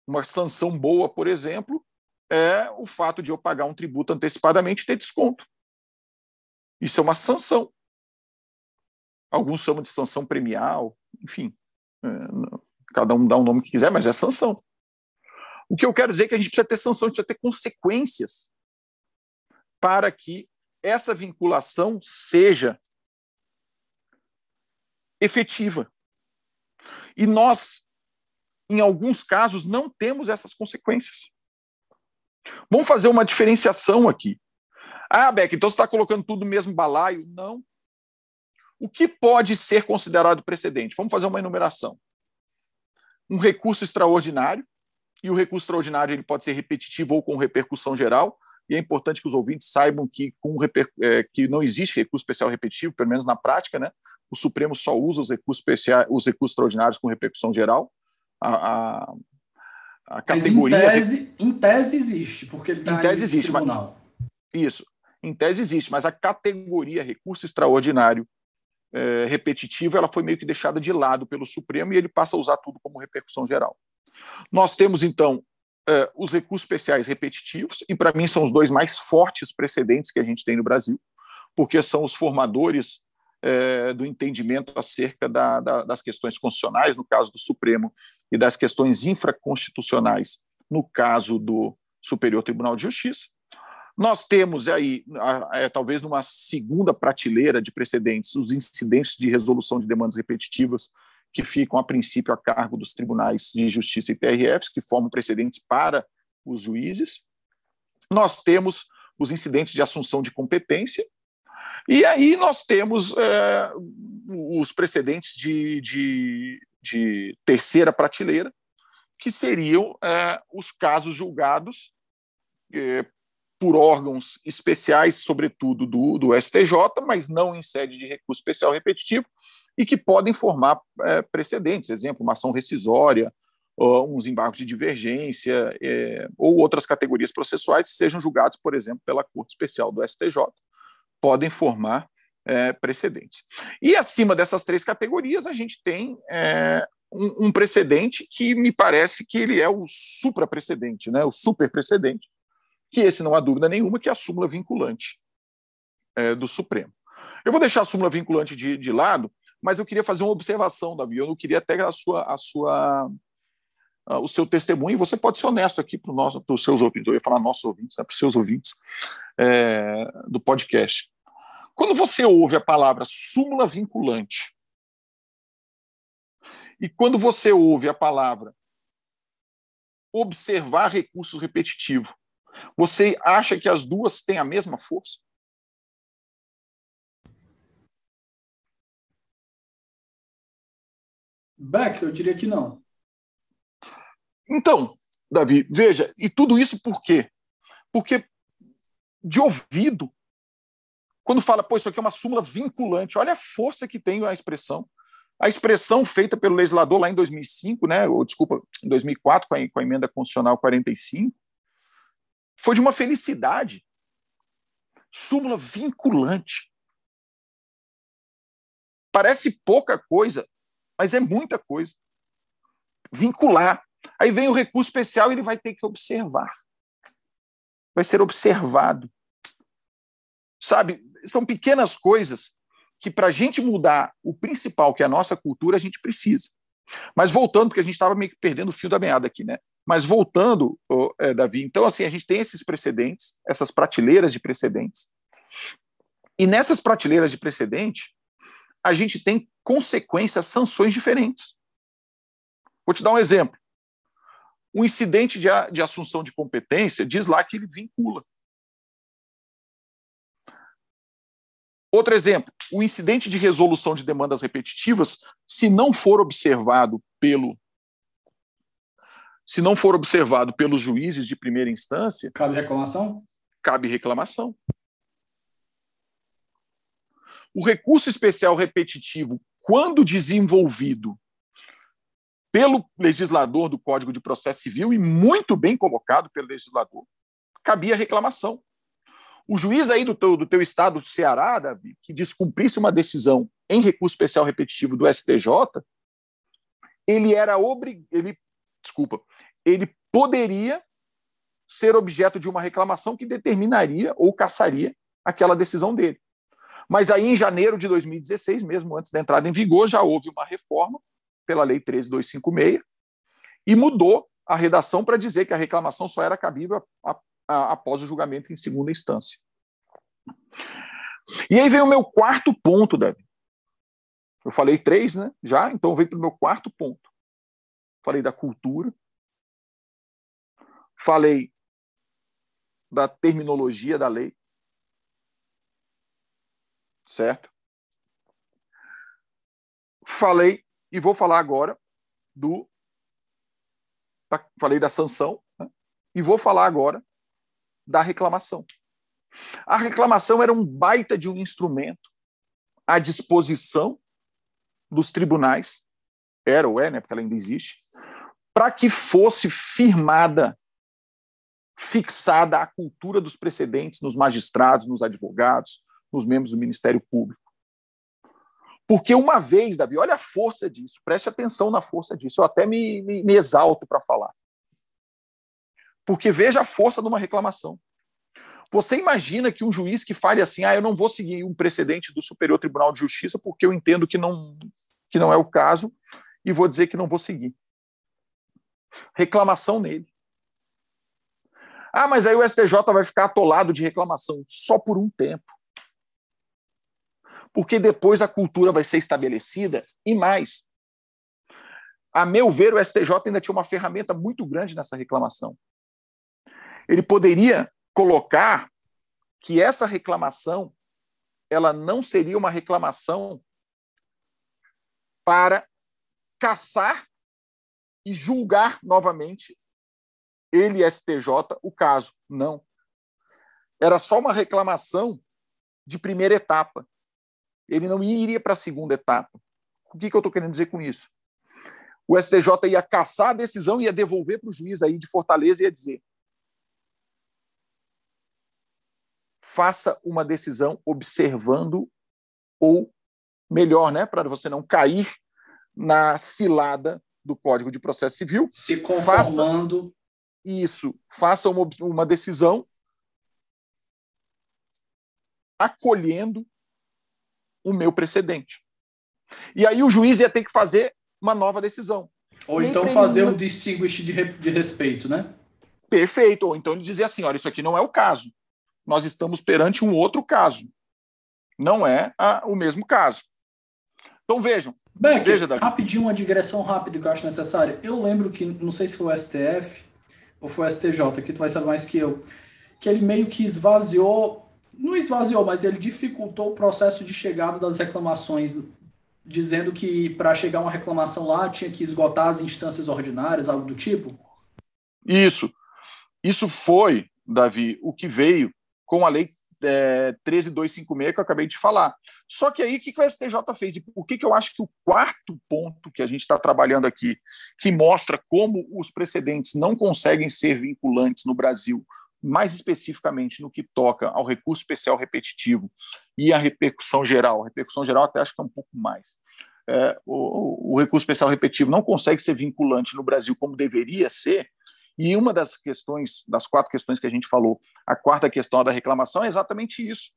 Uma sanção boa, por exemplo, é o fato de eu pagar um tributo antecipadamente e ter desconto. Isso é uma sanção. Alguns chamam de sanção premial, enfim. É, cada um dá o um nome que quiser, mas é sanção. O que eu quero dizer é que a gente precisa ter sanção, a gente precisa ter consequências para que essa vinculação seja efetiva. E nós, em alguns casos, não temos essas consequências. Vamos fazer uma diferenciação aqui. Ah, Beck, então você está colocando tudo no mesmo balaio? Não. O que pode ser considerado precedente? Vamos fazer uma enumeração. Um recurso extraordinário, e o recurso extraordinário ele pode ser repetitivo ou com repercussão geral e é importante que os ouvintes saibam que, com é, que não existe recurso especial repetitivo, pelo menos na prática, né? O Supremo só usa os recursos especiais, os recursos extraordinários com repercussão geral. A, a, a categoria. Mas em tese, em tese existe, porque ele está em tese existe, tribunal. Mas, isso. Em tese existe, mas a categoria recurso extraordinário é, repetitivo ela foi meio que deixada de lado pelo Supremo e ele passa a usar tudo como repercussão geral. Nós temos, então, uh, os recursos especiais repetitivos, e para mim são os dois mais fortes precedentes que a gente tem no Brasil, porque são os formadores uh, do entendimento acerca da, da, das questões constitucionais, no caso do Supremo, e das questões infraconstitucionais, no caso do Superior Tribunal de Justiça. Nós temos aí, é, talvez numa segunda prateleira de precedentes, os incidentes de resolução de demandas repetitivas que ficam, a princípio, a cargo dos tribunais de justiça e TRFs, que formam precedentes para os juízes. Nós temos os incidentes de assunção de competência, e aí nós temos é, os precedentes de, de, de, terceira prateleira, que seriam é, os casos julgados é, por órgãos especiais, sobretudo do, do STJ, mas não em sede de recurso especial repetitivo, e que podem formar é, precedentes, exemplo, uma ação rescisória, uns embargos de divergência, é, ou outras categorias processuais que sejam julgados, por exemplo, pela Corte Especial do STJ, podem formar é, precedentes. E acima dessas três categorias, a gente tem é, um, um, precedente que me parece que ele é o supra-precedente, né? o super-precedente, que esse não há dúvida nenhuma que é a súmula vinculante é, do Supremo. Eu vou deixar a súmula vinculante de, de lado, mas eu queria fazer uma observação, Davi. Eu não queria até a sua, a sua, o seu testemunho. Você pode ser honesto aqui para os seus ouvintes. Eu ia falar nossos ouvintes, né, para os seus ouvintes é, do podcast. Quando você ouve a palavra súmula vinculante e quando você ouve a palavra observar recurso repetitivo, você acha que as duas têm a mesma força? Beck, eu diria que não. Então, Davi, veja, e tudo isso por quê? Porque de ouvido, quando fala, pô, isso aqui é uma súmula vinculante, olha a força que tem a expressão. A expressão feita pelo legislador lá em 2005, né, ou desculpa, em 2004, com a, com a emenda constitucional 45, foi de uma felicidade. Súmula vinculante. Parece pouca coisa, mas é muita coisa. Vincular. Aí vem o recurso especial ele vai ter que observar. Vai ser observado. Sabe, são pequenas coisas que, para a gente mudar o principal, que é a nossa cultura, a gente precisa. Mas voltando, porque a gente estava meio que perdendo o fio da meada aqui, né? Mas voltando, oh, é, Davi, então, assim, a gente tem esses precedentes, essas prateleiras de precedentes. E nessas prateleiras de precedente, a gente tem consequências, sanções diferentes. Vou te dar um exemplo. O incidente de, de assunção de competência diz lá que ele vincula. Outro exemplo, o incidente de resolução de demandas repetitivas, se não for observado pelo se não for observado pelos juízes de primeira instância, cabe reclamação? Cabe reclamação. O recurso especial repetitivo quando desenvolvido pelo legislador do Código de Processo Civil e muito bem colocado pelo legislador, cabia reclamação. O juiz aí do teu, do teu estado, do Ceará, Davi, que descumprisse uma decisão em recurso especial repetitivo do STJ, ele era obrigado, ele, desculpa, ele poderia ser objeto de uma reclamação que determinaria ou cassaria aquela decisão dele. Mas aí, em janeiro de 2016, mesmo antes da entrada em vigor, já houve uma reforma pela Lei 13256 e mudou a redação para dizer que a reclamação só era cabível a, a, a, após o julgamento em segunda instância. E aí vem o meu quarto ponto, Davi. Eu falei três, né? Já, então vem para o meu quarto ponto. Falei da cultura, falei da terminologia da lei, certo? Falei e vou falar agora do. falei da sanção né? e vou falar agora da reclamação. A reclamação era um baita de um instrumento à disposição dos tribunais, era ou é, né, porque ela ainda existe, para que fosse firmada, fixada a cultura dos precedentes nos magistrados, nos advogados, nos membros do Ministério Público. Porque uma vez, Davi, olha a força disso, preste atenção na força disso, eu até me, me, me exalto para falar. Porque veja a força de uma reclamação. Você imagina que um juiz que fale assim, ah, eu não vou seguir um precedente do Superior Tribunal de Justiça porque eu entendo que não, que não é o caso e vou dizer que não vou seguir. Reclamação nele. Ah, mas aí o STJ vai ficar atolado de reclamação só por um tempo porque depois a cultura vai ser estabelecida e mais. A meu ver, o STJ ainda tinha uma ferramenta muito grande nessa reclamação. Ele poderia colocar que essa reclamação ela não seria uma reclamação para caçar e julgar novamente ele STJ o caso. Não. Era só uma reclamação de primeira etapa ele não iria para a segunda etapa. O que, que eu estou querendo dizer com isso? O STJ ia caçar a decisão, ia devolver para o juiz aí de Fortaleza e ia dizer: faça uma decisão observando, ou melhor, né, para você não cair na cilada do Código de Processo Civil. Se conformando. Faça isso, faça uma, uma decisão acolhendo o meu precedente. E aí o juiz ia ter que fazer uma nova decisão. Ou então fazer um distinguish de, de respeito, né? Perfeito. Ou então ele dizer assim: olha, isso aqui não é o caso. Nós estamos perante um outro caso. Não é a, o mesmo caso. Então vejam. Beck, veja, Davi. rapidinho uma digressão rápida que eu acho necessária. Eu lembro que, não sei se foi o STF ou foi o STJ, que tu vai saber mais que eu, que ele meio que esvaziou, não esvaziou, mas ele dificultou o processo de chegada das reclamações dizendo que para chegar uma reclamação lá tinha que esgotar as instâncias ordinárias, algo do tipo? Isso. Isso foi, Davi, o que veio com a lei é, 13256 que eu acabei de falar. Só que aí o que, que o STJ fez? E por que, que eu acho que o quarto ponto que a gente está trabalhando aqui, que mostra como os precedentes não conseguem ser vinculantes no Brasil, mais especificamente no que toca ao recurso especial repetitivo e à repercussão geral. A repercussão geral até acho que é um pouco mais. É, o, o recurso especial repetitivo não consegue ser vinculante no Brasil como deveria ser, e uma das questões, das quatro questões que a gente falou, a quarta questão da reclamação é exatamente isso.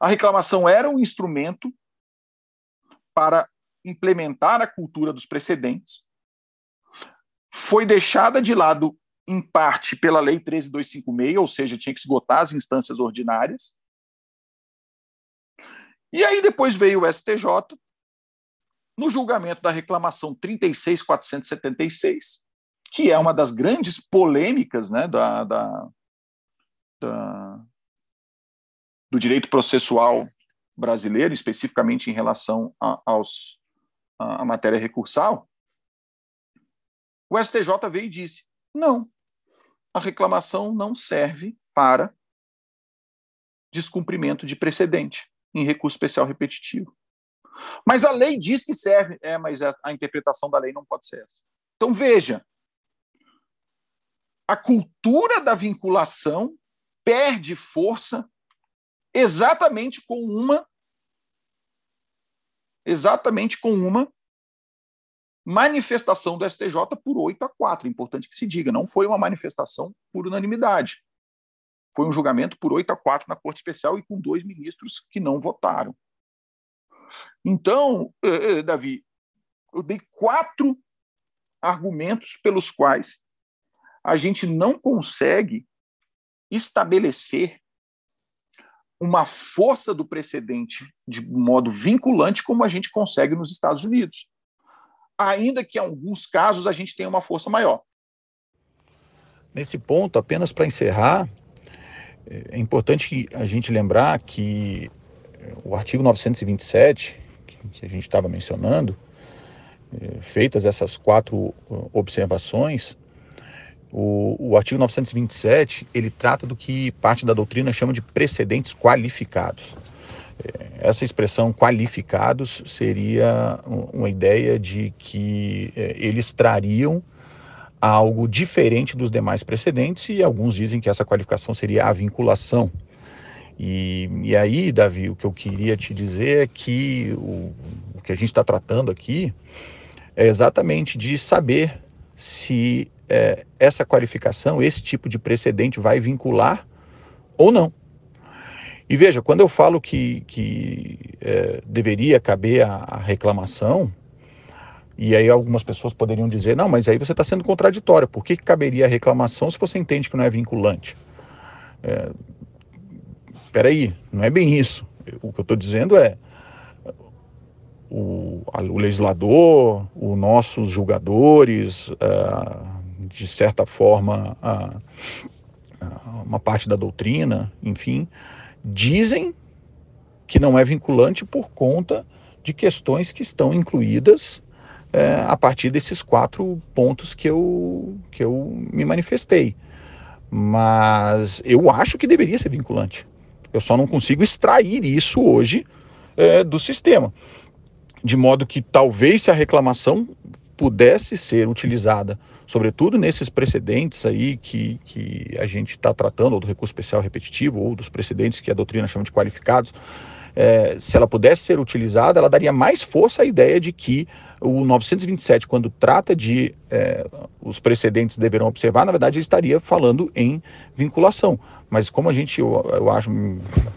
A reclamação era um instrumento para implementar a cultura dos precedentes, foi deixada de lado em parte pela Lei 13256, ou seja, tinha que esgotar as instâncias ordinárias. E aí depois veio o STJ, no julgamento da reclamação 36476, que é uma das grandes polêmicas né, da, da, da, do direito processual brasileiro, especificamente em relação a, aos, a, a matéria recursal, o STJ veio e disse: não, a reclamação não serve para descumprimento de precedente em recurso especial repetitivo. Mas a lei diz que serve, é, mas a, a interpretação da lei não pode ser essa. Então veja, a cultura da vinculação perde força exatamente com uma exatamente com uma manifestação do STJ por 8 a 4. Importante que se diga, não foi uma manifestação por unanimidade. Foi um julgamento por 8 a 4 na Corte Especial e com dois ministros que não votaram. Então, eh, eh, Davi, eu dei quatro argumentos pelos quais a gente não consegue estabelecer uma força do precedente de modo vinculante como a gente consegue nos Estados Unidos ainda que em alguns casos a gente tenha uma força maior. Nesse ponto, apenas para encerrar, é importante a gente lembrar que o artigo 927, que a gente estava mencionando, é, feitas essas quatro uh, observações, o, o, artigo 927 ele trata do que parte da doutrina chama de precedentes qualificados. Essa expressão qualificados seria uma ideia de que é, eles trariam algo diferente dos demais precedentes e alguns dizem que essa qualificação seria a vinculação. E, e aí, Davi, o que eu queria te dizer é que o, o que a gente está tratando aqui é exatamente de saber se é, essa qualificação, esse tipo de precedente vai vincular ou não. E veja, quando eu falo que, que é, deveria caber a, a, reclamação, e aí algumas pessoas poderiam dizer, não, mas aí você está sendo contraditório, por que, que caberia a reclamação se você entende que não é vinculante? É, peraí, não é bem isso. O que eu estou dizendo é, o, o, legislador, os nossos julgadores, de certa forma, uh, uh, uma parte da doutrina, enfim, dizem que não é vinculante por conta de questões que estão incluídas é, a partir desses quatro pontos que eu, que eu me manifestei. Mas eu acho que deveria ser vinculante. Eu só não consigo extrair isso hoje é, do sistema. De modo que talvez se a reclamação pudesse ser utilizada, sobretudo nesses precedentes aí que, que a gente está tratando, ou do recurso especial repetitivo, ou dos precedentes que a doutrina chama de qualificados, é, se ela pudesse ser utilizada, ela daria mais força à ideia de que o 927, quando trata de é, os precedentes deverão observar, na verdade ele estaria falando em vinculação. Mas como a gente, eu, eu acho,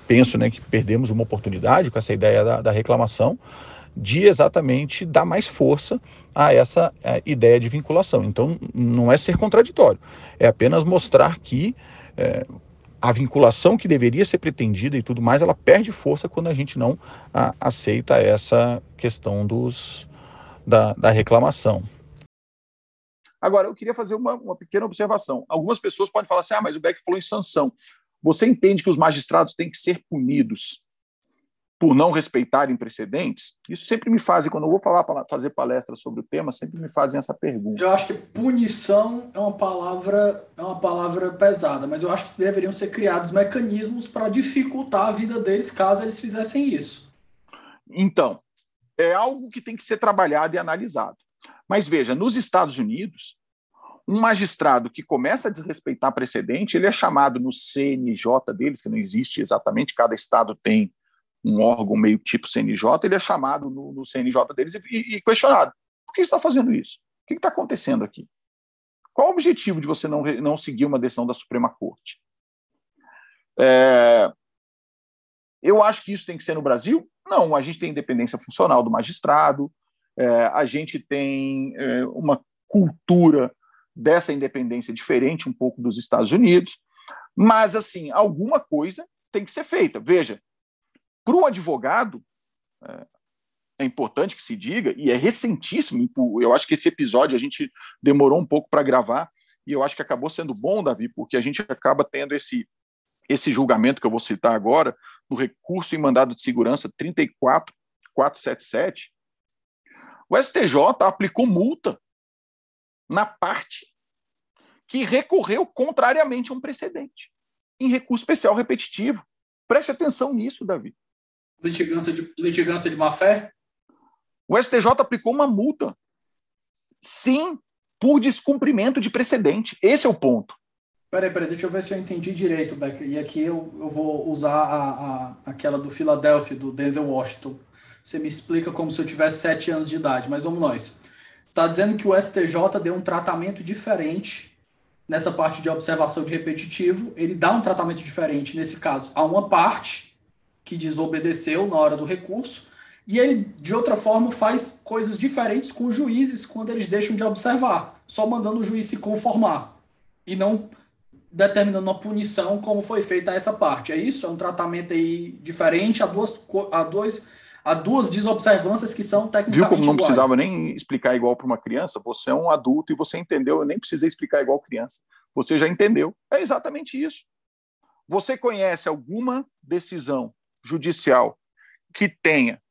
penso né, que perdemos uma oportunidade com essa ideia da, da reclamação, de exatamente dar mais força a essa a ideia de vinculação. Então, não é ser contraditório, é apenas mostrar que é, a vinculação que deveria ser pretendida e tudo mais, ela perde força quando a gente não a, aceita essa questão dos, da, da reclamação. Agora, eu queria fazer uma, uma, pequena observação. Algumas pessoas podem falar assim: ah, mas o Beck falou em sanção. Você entende que os magistrados têm que ser punidos por não respeitarem precedentes? Isso sempre me fazem, quando eu vou falar fazer palestras sobre o tema, sempre me fazem essa pergunta. Eu acho que punição é uma palavra é uma palavra pesada, mas eu acho que deveriam ser criados mecanismos para dificultar a vida deles caso eles fizessem isso. Então, é algo que tem que ser trabalhado e analisado. Mas veja, nos Estados Unidos, um magistrado que começa a desrespeitar precedente, ele é chamado no CNJ deles, que não existe exatamente, cada estado tem um órgão meio tipo CNJ, ele é chamado no, no CNJ deles e, e, questionado. Por que está fazendo isso? O que está acontecendo aqui? Qual o objetivo de você não, não seguir uma decisão da Suprema Corte? É, eu acho que isso tem que ser no Brasil? Não, a gente tem independência funcional do magistrado, é, a gente tem é, uma cultura dessa independência diferente um pouco dos Estados Unidos, mas, assim, alguma coisa tem que ser feita. Veja, para o advogado, é, é, importante que se diga, e é recentíssimo, eu acho que esse episódio a gente demorou um pouco para gravar, e eu acho que acabou sendo bom, Davi, porque a gente acaba tendo esse, esse julgamento que eu vou citar agora, no recurso em mandado de segurança 34477, o STJ aplicou multa na parte que recorreu contrariamente a um precedente, em recurso especial repetitivo. Preste atenção nisso, Davi. Litigância de, litigância de má-fé? O STJ aplicou uma multa. Sim, por descumprimento de precedente. Esse é o ponto. Peraí, peraí, deixa eu ver se eu entendi direito, Becker. E aqui eu, eu vou usar a, a, aquela do Philadelphia, do Denzel Washington. Você me explica como se eu tivesse sete anos de idade, mas vamos nós. Está dizendo que o STJ deu um tratamento diferente nessa parte de observação de repetitivo. Ele dá um tratamento diferente, nesse caso, a uma parte que desobedeceu na hora do recurso, e ele, de outra forma, faz coisas diferentes com os juízes quando eles deixam de observar, só mandando o juiz se conformar, e não determinando uma punição como foi feita essa parte. É isso? É um tratamento aí diferente a duas, a dois, a duas desobservâncias que são tecnicamente Viu como não iguais. precisava nem explicar igual para uma criança? Você é um adulto e você entendeu, eu nem precisei explicar igual criança. Você já entendeu. É exatamente isso. Você conhece alguma decisão judicial que tenha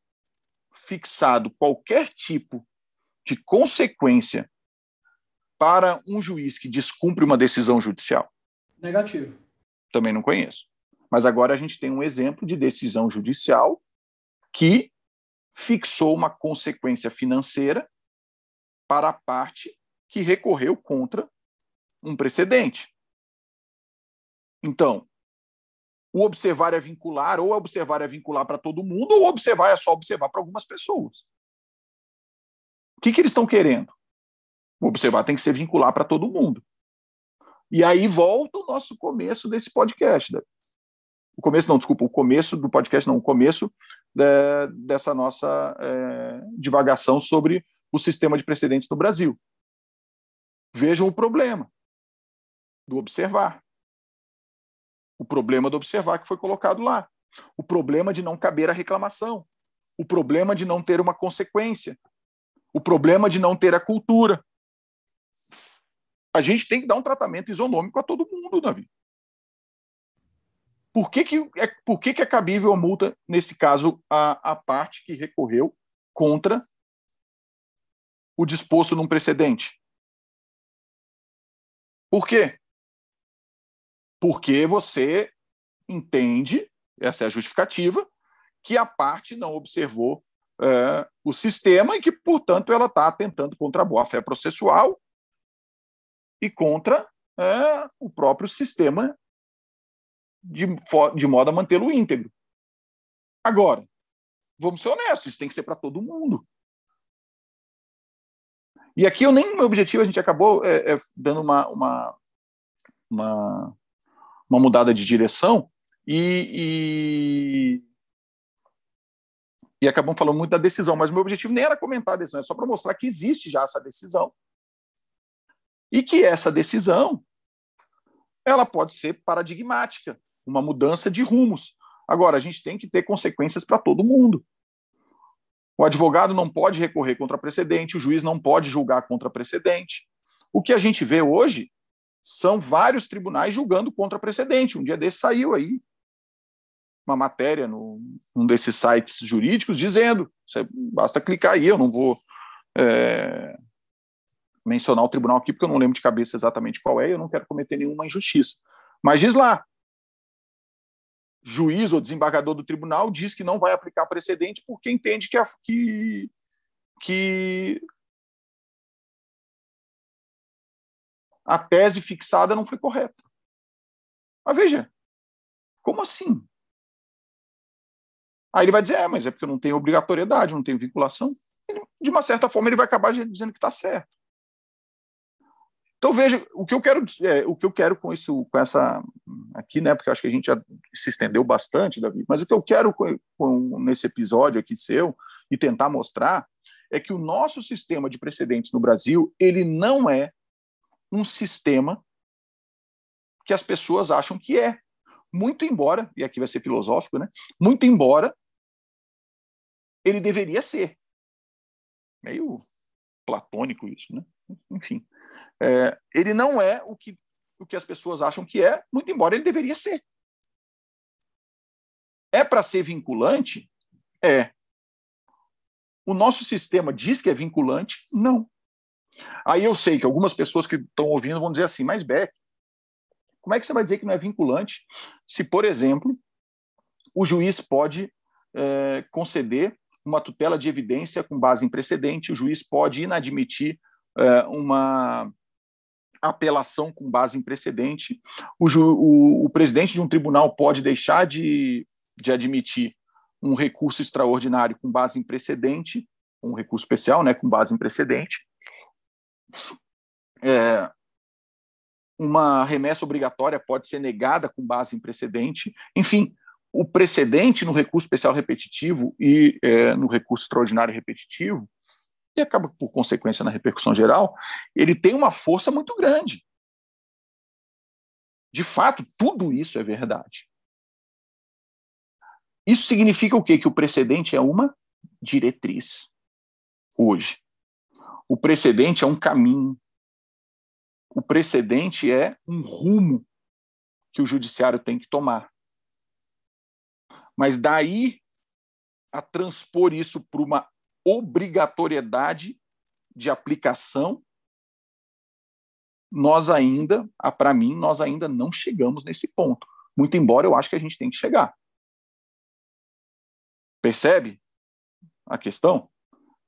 fixado qualquer tipo de consequência para um juiz que descumpre uma decisão judicial? Negativo. Também não conheço. Mas agora a gente tem um exemplo de decisão judicial que fixou uma consequência financeira para a parte que recorreu contra um precedente. Então, o observar é vincular, ou observar é vincular para todo mundo, ou observar é só observar para algumas pessoas. O que, que eles estão querendo? O observar tem que ser vincular para todo mundo. E aí volta o nosso começo desse podcast. Né? O começo, não, desculpa, o começo do podcast, não, o começo de, dessa nossa é, divagação sobre o sistema de precedentes no Brasil. Vejam o problema do observar o problema do observar que foi colocado lá, o problema de não caber a reclamação, o problema de não ter uma consequência, o problema de não ter a cultura. A gente tem que dar um tratamento isonômico a todo mundo, Davi. Por que, que, é, por que, que é cabível a multa, nesse caso, a, a parte que recorreu contra o disposto num precedente? Por quê? Porque você entende, essa é a justificativa, que a parte não observou é, o sistema e que, portanto, ela está atentando contra a boa-fé processual e contra é, o próprio sistema de, de modo a mantê-lo íntegro. Agora, vamos ser honestos, isso tem que ser para todo mundo. E aqui eu nem meu objetivo, a gente acabou é, é, dando uma, uma, uma, uma, mudada de direção e, e, e acabamos falando muito da decisão, mas o meu objetivo nem era comentar a decisão, é só para mostrar que existe já essa decisão. E que essa decisão ela pode ser paradigmática, uma mudança de rumos. Agora, a gente tem que ter consequências para todo mundo. O advogado não pode recorrer contra precedente, o juiz não pode julgar contra precedente. O que a gente vê hoje são vários tribunais julgando contra precedente. Um dia desse saiu aí uma matéria no, num desses sites jurídicos dizendo, basta clicar aí, eu não vou é, mencionar o tribunal aqui porque eu não lembro de cabeça exatamente qual é, eu não quero cometer nenhuma injustiça. Mas diz lá, juiz ou desembargador do tribunal diz que não vai aplicar precedente porque entende que, a, que, que a tese fixada não foi correta. Mas veja, como assim? Aí ele vai dizer, é, mas é porque não tem obrigatoriedade, não tem vinculação. de uma certa forma, ele vai acabar dizendo que está certo. Então veja o que eu quero, é, o que eu quero com isso, com essa aqui, né? Porque acho que a gente já se estendeu bastante, Davi. Mas o que eu quero com, com, nesse episódio aqui seu e tentar mostrar é que o nosso sistema de precedentes no Brasil ele não é um sistema que as pessoas acham que é. Muito embora, e aqui vai ser filosófico, né? Muito embora ele deveria ser. Meio platônico isso, né? Enfim. É, ele não é o que, o que as pessoas acham que é, muito embora ele deveria ser. É para ser vinculante? É. O nosso sistema diz que é vinculante? Não. Aí eu sei que algumas pessoas que estão ouvindo vão dizer assim, mas Beck, como é que você vai dizer que não é vinculante se, por exemplo, o juiz pode é, conceder uma tutela de evidência com base em precedente, o juiz pode inadmitir é, uma apelação com base em precedente. O, o, o presidente de um tribunal pode deixar de, de admitir um recurso extraordinário com base em precedente, um recurso especial, né, com base em precedente. É, uma remessa obrigatória pode ser negada com base em precedente. Enfim, o precedente no recurso especial repetitivo e é, no recurso extraordinário repetitivo e acaba, por consequência, na repercussão geral, ele tem uma força muito grande. De fato, tudo isso é verdade. Isso significa o quê? Que o precedente é uma diretriz. Hoje. O precedente é um caminho. O precedente é um rumo que o judiciário tem que tomar. Mas daí a transpor isso para uma obrigatoriedade de aplicação, nós ainda, para mim, nós ainda não chegamos nesse ponto. Muito embora eu acho que a gente tem que chegar. Percebe a questão?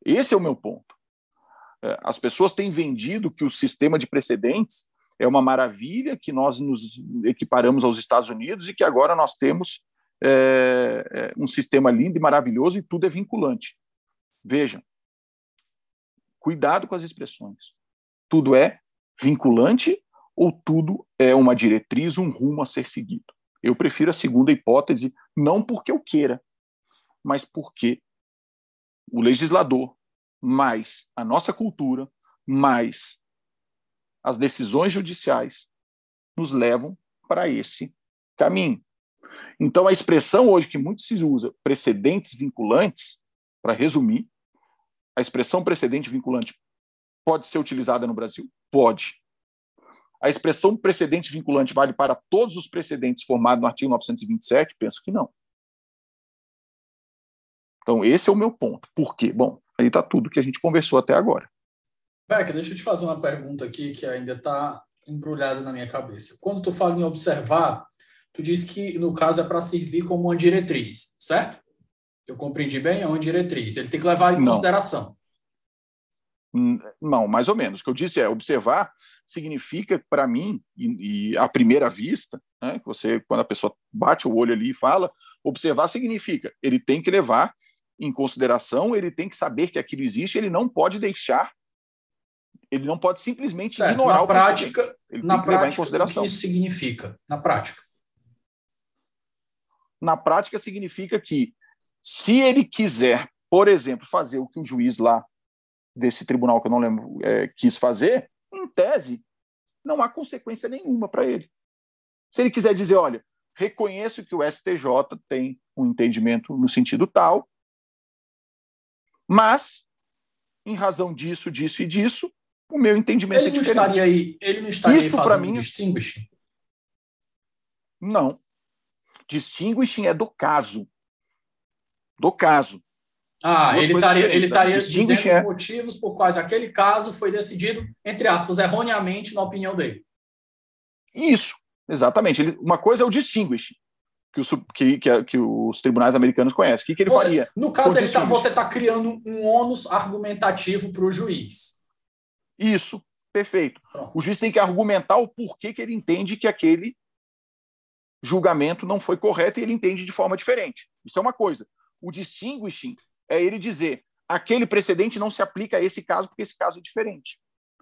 Esse é o meu ponto. É, as pessoas têm vendido que o sistema de precedentes é uma maravilha, que nós nos equiparamos aos Estados Unidos e que agora nós temos é um sistema lindo e maravilhoso e tudo é vinculante. Vejam, cuidado com as expressões. Tudo é vinculante ou tudo é uma diretriz, um rumo a ser seguido? Eu prefiro a segunda hipótese, não porque eu queira, mas porque o legislador, mais a nossa cultura, mais as decisões judiciais nos levam para esse caminho. Então, a expressão hoje que muito se usa, precedentes vinculantes, para resumir, a expressão precedente vinculante pode ser utilizada no Brasil? Pode. A expressão precedente vinculante vale para todos os precedentes formados no artigo 927? Penso que não. Então, esse é o meu ponto. Por quê? Bom, aí está tudo que a gente conversou até agora. Beck, deixa eu te fazer uma pergunta aqui que ainda está embrulhada na minha cabeça. Quando tu fala em observar, tu diz que, no caso, é para servir como uma diretriz, certo? Eu compreendi bem? É uma diretriz. Ele tem que levar em não. consideração. Hum, não, mais ou menos. O que eu disse é observar significa para mim e, e à primeira vista, né, que você quando a pessoa bate o olho ali e fala, Observar significa ele tem que levar em consideração, ele tem que saber que aquilo existe, ele não pode deixar, ele não pode simplesmente certo. ignorar na o prática. Ele na prática, o que isso significa? Na prática. Na prática significa que se ele quiser, por exemplo, fazer o que o juiz lá desse tribunal que eu não lembro é, quis fazer, em tese, não há consequência nenhuma para ele. Se ele quiser dizer, olha, reconheço que o STJ tem um entendimento no sentido tal, mas, em razão disso, disso e disso, o meu entendimento ele é diferente. Estaria aí, ele não estaria Isso, aí fazendo mim, distinguishing? Não. Distinguishing é do caso. Do caso. Ah, ele estaria, ele estaria dizendo é... os motivos por quais aquele caso foi decidido, entre aspas, erroneamente na opinião dele. Isso, exatamente. Ele, uma coisa é o distinguish, que, o, que, que, que os tribunais americanos conhecem. O que, que ele você, faria? No caso, ele tá, você está criando um ônus argumentativo para o juiz. Isso, perfeito. Pronto. O juiz tem que argumentar o porquê que ele entende que aquele julgamento não foi correto e ele entende de forma diferente. Isso é uma coisa. O distinguishing é ele dizer aquele precedente não se aplica a esse caso porque esse caso é diferente.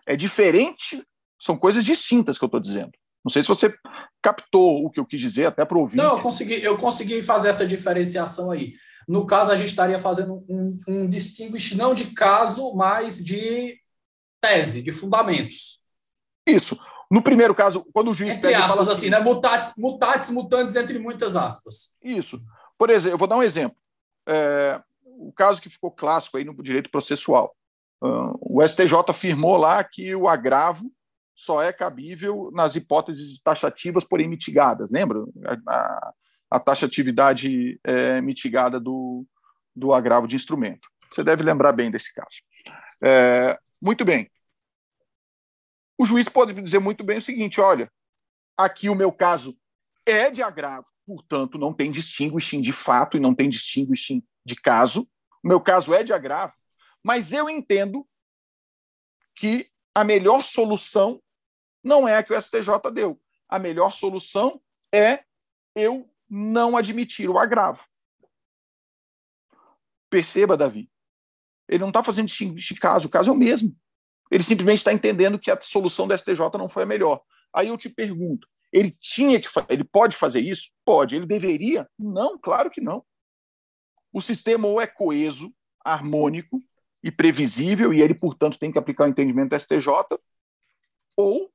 É diferente, são coisas distintas que eu estou dizendo. Não sei se você captou o que eu quis dizer, até para ouvir. Não, eu consegui, eu consegui fazer essa diferenciação aí. No caso, a gente estaria fazendo um, um distinguish não de caso, mas de tese, de fundamentos. Isso. No primeiro caso, quando o juiz entre pega aspas, assim, assim, né? Mutatis, mutatis mutandis entre muitas aspas. Isso. Por exemplo, eu vou dar um exemplo. É, o caso que ficou clássico aí no direito processual. Uh, o STJ afirmou lá que o agravo só é cabível nas hipóteses taxativas, porém mitigadas. Lembra? A, a taxatividade é, mitigada do, do agravo de instrumento. Você deve lembrar bem desse caso. É, muito bem. O juiz pode dizer muito bem o seguinte: olha, aqui o meu caso é de agravo, portanto, não tem distinguishing de fato e não tem distinguishing de caso. O meu caso é de agravo, mas eu entendo que a melhor solução não é a que o STJ deu. A melhor solução é eu não admitir o agravo. Perceba, Davi. Ele não está fazendo de caso, o caso é o mesmo. Ele simplesmente está entendendo que a solução da STJ não foi a melhor. Aí eu te pergunto, ele tinha que, ele pode fazer isso? Pode. Ele deveria? Não, claro que não. O sistema ou é coeso, harmônico e previsível, e ele, portanto, tem que aplicar o entendimento da STJ, ou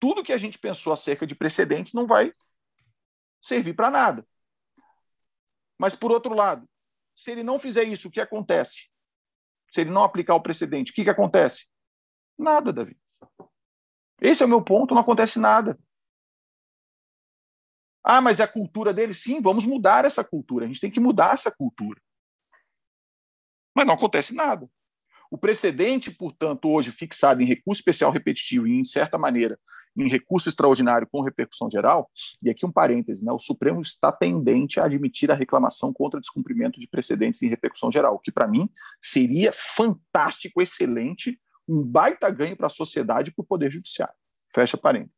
tudo que a gente pensou acerca de precedentes não vai servir para nada. Mas, por outro lado, se ele não fizer isso, o que acontece? Se ele não aplicar o precedente, o que, que acontece? Nada, Davi. Esse é o meu ponto, não acontece nada. Ah, mas é a cultura dele? Sim, vamos mudar essa cultura. A gente tem que mudar essa cultura. Mas não acontece nada. O precedente, portanto, hoje fixado em recurso especial repetitivo e, em certa maneira, em recurso extraordinário com repercussão geral, e aqui um parêntese, né, o Supremo está tendente a admitir a reclamação contra descumprimento de precedentes em repercussão geral, que para mim seria fantástico, excelente, um baita ganho para a sociedade e para o Poder Judiciário. Fecha parênteses.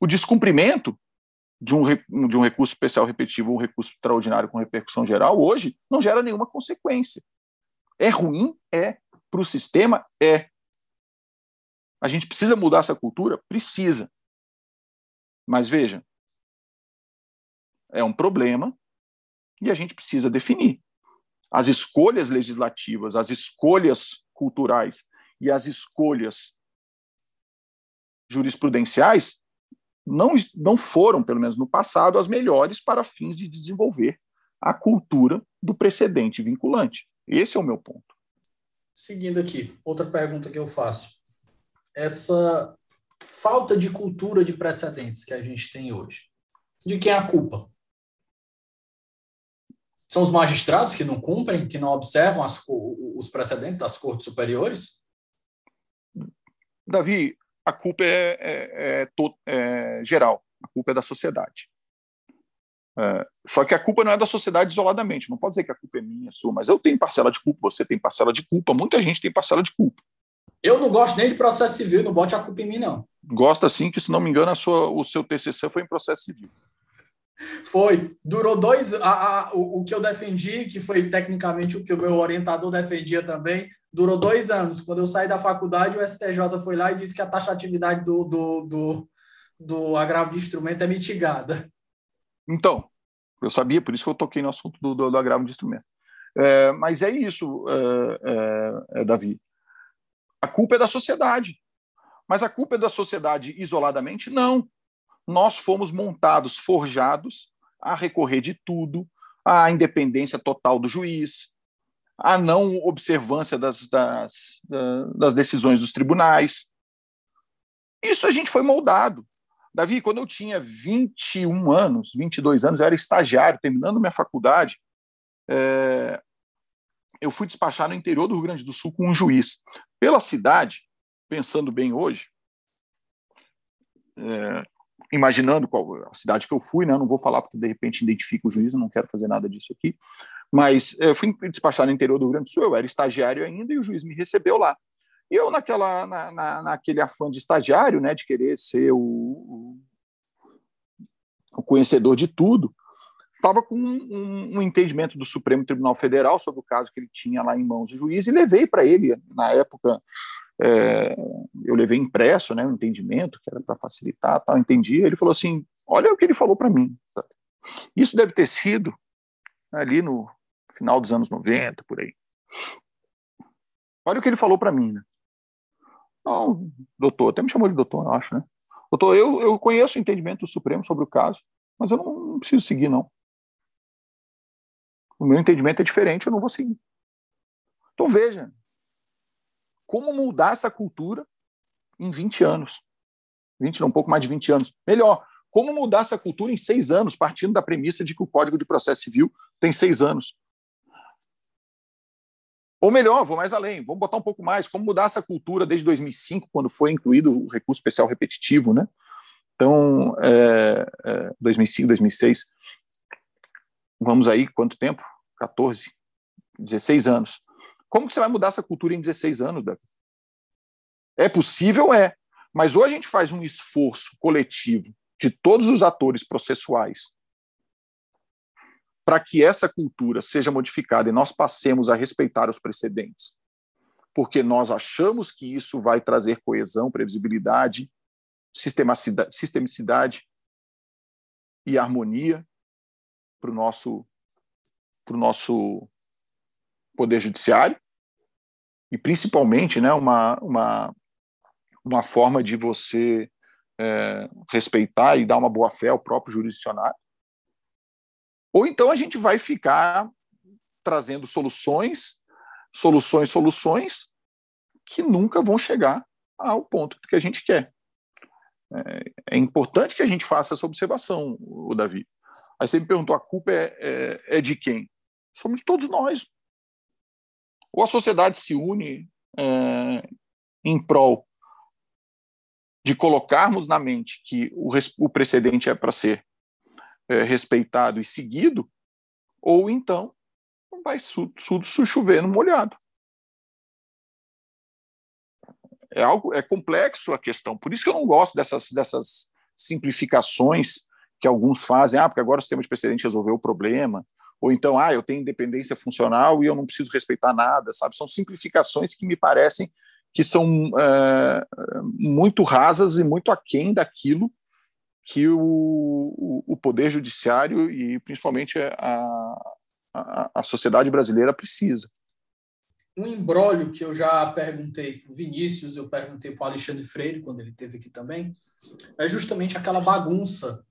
O descumprimento de um, de um recurso especial repetitivo ou um recurso extraordinário com repercussão geral, hoje, não gera nenhuma consequência. É ruim? É. Para o sistema? É. A gente precisa mudar essa cultura? Precisa. Mas veja, é um problema e a gente precisa definir. As escolhas legislativas, as escolhas culturais e as escolhas jurisprudenciais não, não foram, pelo menos no passado, as melhores para fins de desenvolver a cultura do precedente vinculante. Esse é o meu ponto. Seguindo aqui, outra pergunta que eu faço. Essa falta de cultura de precedentes que a gente tem hoje, de quem é a culpa? São os magistrados que não cumprem, que não observam as, os precedentes das cortes superiores? Davi, a culpa é, é, é, é, geral, a culpa é da sociedade. É, só que a culpa não é da sociedade isoladamente. Não pode dizer que a culpa é minha, sua, mas eu tenho parcela de culpa, você tem parcela de culpa, muita gente tem parcela de culpa. Eu não gosto nem de processo civil, não bote a culpa em mim, não. Gosta sim, que se não me engano, a sua, o seu TCC foi em processo civil. Foi. Durou dois. A, a, o, o, que eu defendi, que foi tecnicamente o que o meu orientador defendia também, durou dois anos. Quando eu saí da faculdade, o STJ foi lá e disse que a taxatividade do, do, do, do agravo de instrumento é mitigada. Então, eu sabia, por isso que eu toquei no assunto do, do, do agravo de instrumento. É, mas é isso, é, é, é, Davi. A culpa é da sociedade. Mas a culpa é da sociedade isoladamente? Não nós fomos montados, forjados a recorrer de tudo, à independência total do juiz, à não observância das, das, das decisões dos tribunais. Isso a gente foi moldado. Davi, quando eu tinha 21 anos, 22 anos, eu era estagiário, terminando minha faculdade, é, eu fui despachar no interior do Rio Grande do Sul com um juiz. Pela cidade, pensando bem hoje, é, imaginando qual a cidade que eu fui, né? Não vou falar porque de repente identifica o juiz, não quero fazer nada disso aqui. Mas eu fui despachar no interior do Rio Grande do Sul, eu era estagiário ainda e o juiz me recebeu lá. E eu, naquela, na, na, naquele afã de estagiário, né, de querer ser o, o, o conhecedor de tudo, estava com um, um, entendimento do Supremo Tribunal Federal sobre o caso que ele tinha lá em mãos do juiz e levei para ele, na época, é, eu levei impresso, né, um entendimento que era para facilitar, tal, entendi. Ele falou assim: olha o que ele falou para mim. Isso deve ter sido ali no final dos anos 90, por aí. Olha o que ele falou para mim. Né? Não, doutor, até me chamou de doutor, eu acho, né? Doutor, eu, eu conheço o entendimento do Supremo sobre o caso, mas eu não, não preciso seguir, não. O meu entendimento é diferente, eu não vou seguir. Então veja, como mudar essa cultura em 20 anos. 20, não, um pouco mais de 20 anos. Melhor, como mudar essa cultura em seis anos, partindo da premissa de que o Código de Processo Civil tem seis anos. Ou melhor, vou mais além, vamos botar um pouco mais, como mudar essa cultura desde 2005, quando foi incluído o recurso especial repetitivo, né? Então, é, é, 2005, 2006, vamos aí, quanto tempo? 14, 16 anos. Como que você vai mudar essa cultura em 16 anos, Davi? É possível? É. Mas ou a gente faz um esforço coletivo de todos os atores processuais para que essa cultura seja modificada e nós passemos a respeitar os precedentes, porque nós achamos que isso vai trazer coesão, previsibilidade, sistemicidade, e harmonia para o nosso, pro nosso poder judiciário e principalmente né, uma, uma, uma forma de você é, respeitar e dar uma boa fé ao próprio jurisdicionário. Ou então a gente vai ficar trazendo soluções, soluções, soluções que nunca vão chegar ao ponto que a gente quer. É, é importante que a gente faça essa observação, o Davi. Aí você me perguntou, a culpa é, é, é de quem? Somos todos nós. Ou a sociedade se une é, em prol de colocarmos na mente que o, o precedente é para ser é, respeitado e seguido, ou então vai tudo chover no molhado. É algo é complexo a questão. Por isso que eu não gosto dessas, dessas simplificações que alguns fazem. Ah, porque agora o sistema de precedente resolveu o problema ou então, ah, eu tenho independência funcional e eu não preciso respeitar nada, sabe? São simplificações que me parecem que são é, muito rasas e muito aquém daquilo que o, o, poder judiciário e principalmente a, a, a sociedade brasileira precisa. Um embrólio que eu já perguntei para o Vinícius, eu perguntei para o Alexandre Freire, quando ele esteve aqui também, é justamente aquela bagunça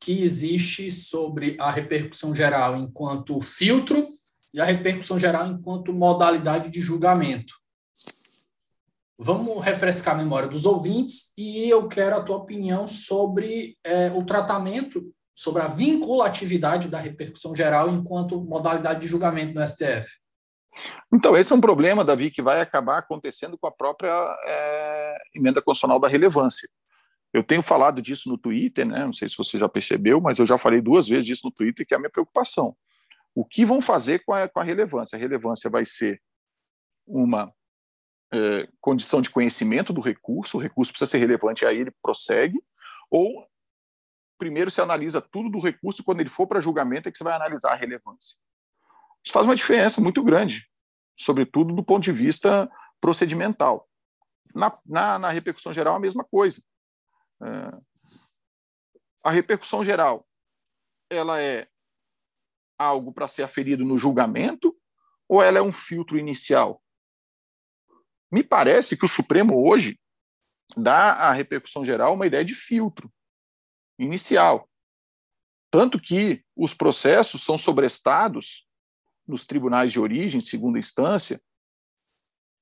que existe sobre a repercussão geral enquanto filtro e a repercussão geral enquanto modalidade de julgamento. Vamos refrescar a memória dos ouvintes e eu quero a tua opinião sobre é, o tratamento, sobre a vinculatividade da repercussão geral enquanto modalidade de julgamento no STF. Então, esse é um problema, Davi, que vai acabar acontecendo com a própria é, emenda constitucional da relevância. Eu tenho falado disso no Twitter, né? Não sei se você já percebeu, mas eu já falei duas vezes disso no Twitter, que é a minha preocupação. O que vão fazer com a, com a relevância? A relevância vai ser uma é, condição de conhecimento do recurso, o recurso precisa ser relevante, aí ele prossegue, ou primeiro se analisa tudo do recurso, quando ele for para julgamento é que você vai analisar a relevância. Isso faz uma diferença muito grande, sobretudo do ponto de vista procedimental. Na, na, na repercussão geral, a mesma coisa. É, a repercussão geral ela é algo para ser aferido no julgamento ou ela é um filtro inicial? Me parece que o Supremo hoje dá à repercussão geral uma ideia de filtro inicial. Tanto que os processos são sobrestados nos tribunais de origem, segunda instância,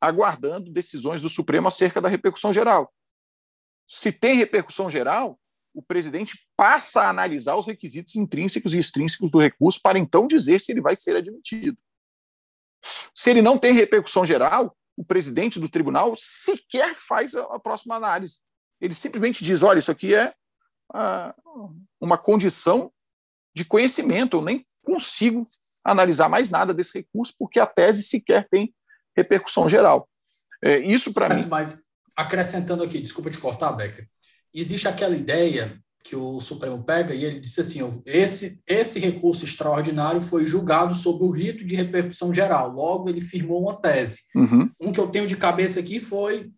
aguardando decisões do Supremo acerca da repercussão geral. Se tem repercussão geral, o presidente passa a analisar os requisitos intrínsecos e extrínsecos do recurso para então dizer se ele vai ser admitido. Se ele não tem repercussão geral, o presidente do tribunal sequer faz a, próxima análise. Ele simplesmente diz: olha, isso aqui é ah, uma condição de conhecimento, eu nem consigo analisar mais nada desse recurso, porque a tese sequer tem repercussão geral. É, isso para mim. Mas acrescentando aqui, desculpa te cortar, Becker existe aquela ideia que o Supremo pega e ele disse assim: esse, esse recurso extraordinário foi julgado sob o rito de repercussão geral. Logo, ele firmou uma tese. Uhum. Um que eu tenho de cabeça aqui foi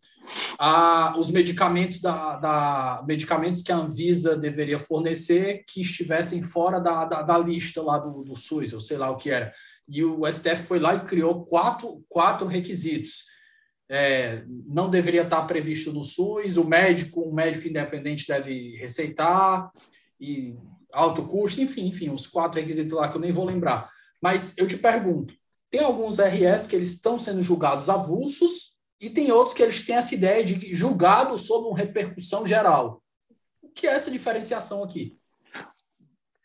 a, os medicamentos da, da, medicamentos que a Anvisa deveria fornecer que estivessem fora da, da, da lista lá do, do SUS, ou sei lá o que era. E o STF foi lá e criou quatro, quatro requisitos é, não deveria estar previsto no SUS, o médico, um médico independente deve receitar, e alto custo, enfim, enfim, os quatro requisitos lá que eu nem vou lembrar. Mas eu te pergunto, tem alguns RS que eles estão sendo julgados avulsos e tem outros que eles têm essa ideia de julgado sob uma repercussão geral. O que é essa diferenciação aqui?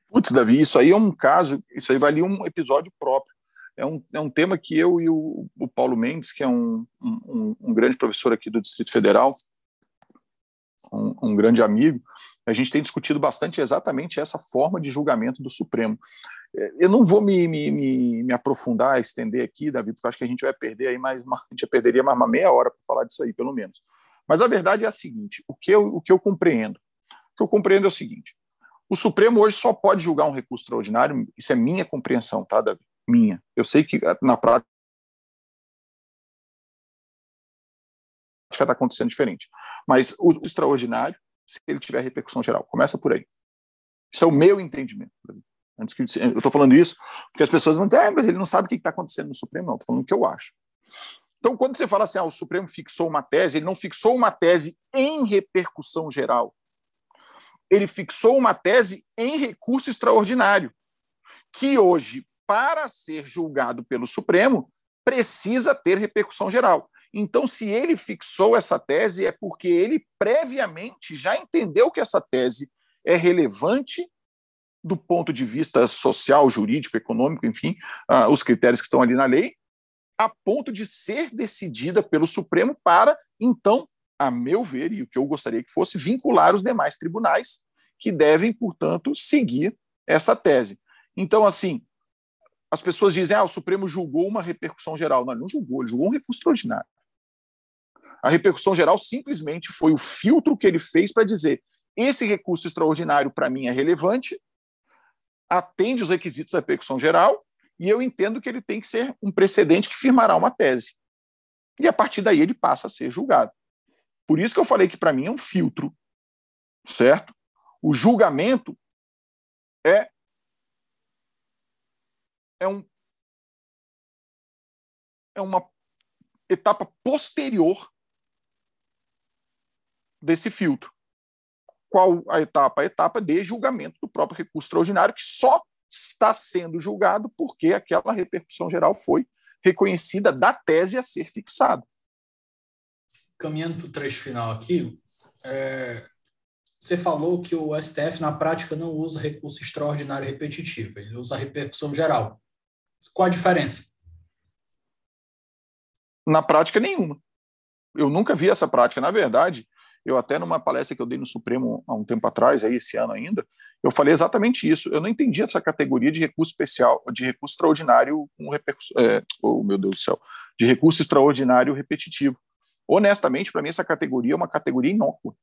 Putz, Davi, isso aí é um caso, isso aí valia um episódio próprio é um, é um tema que eu e o, o Paulo Mendes, que é um, um, um, grande professor aqui do Distrito Federal, um, um grande amigo, a gente tem discutido bastante exatamente essa forma de julgamento do Supremo. É, eu não vou me, me, me, me, aprofundar, estender aqui, Davi, porque acho que a gente vai perder aí mais uma, a gente perderia mais uma meia hora para falar disso aí, pelo menos. Mas a verdade é a seguinte: o que eu, o que eu compreendo? O que eu compreendo é o seguinte: o Supremo hoje só pode julgar um recurso extraordinário, isso é minha compreensão, tá, Davi? Minha. Eu sei que eh, na prática está acontecendo diferente. Mas o extraordinário, se ele tiver repercussão geral, começa por aí. Isso é o meu entendimento. Antes que eu estou falando isso, porque as pessoas vão dizer, ah, mas ele não sabe o que está acontecendo no Supremo. Não, estou falando o que eu acho. Então, quando você fala assim, ah, o Supremo fixou uma tese, ele não fixou uma tese em repercussão geral. Ele fixou uma tese em recurso extraordinário, que hoje, para ser julgado pelo Supremo, precisa ter repercussão geral. Então, se ele fixou essa tese, é porque ele previamente já entendeu que essa tese é relevante do ponto de vista social, jurídico, econômico, enfim, uh, os critérios que estão ali na lei, a ponto de ser decidida pelo Supremo para, então, a meu ver, e o que eu gostaria que fosse, vincular os demais tribunais que devem, portanto, seguir essa tese. Então, assim, as pessoas dizem, ah, o Supremo julgou uma repercussão geral. Não, ele não julgou, ele julgou um recurso extraordinário. A repercussão geral simplesmente foi o filtro que ele fez para dizer esse recurso extraordinário para mim é relevante, atende os requisitos da repercussão geral, e eu entendo que ele tem que ser um precedente que firmará uma tese. E a partir daí ele passa a ser julgado. Por isso que eu falei que para mim é um filtro, certo? O julgamento é é, um, é uma etapa posterior desse filtro. Qual a etapa? A etapa de julgamento do próprio recurso extraordinário, que só está sendo julgado porque aquela repercussão geral foi reconhecida da tese a ser fixada. Caminhando para o trecho final aqui, é, você falou que o STF, na prática, não usa recurso extraordinário repetitivo, ele usa a repercussão geral. Qual a diferença? Na prática, nenhuma. Eu nunca vi essa prática. Na verdade, eu até numa palestra que eu dei no Supremo há um tempo atrás, aí esse ano ainda, eu falei exatamente isso. Eu não entendi essa categoria de recurso especial, de recurso extraordinário com repercussão. É, oh, meu Deus do céu, de recurso extraordinário repetitivo. Honestamente, para mim, essa categoria é uma categoria inócua.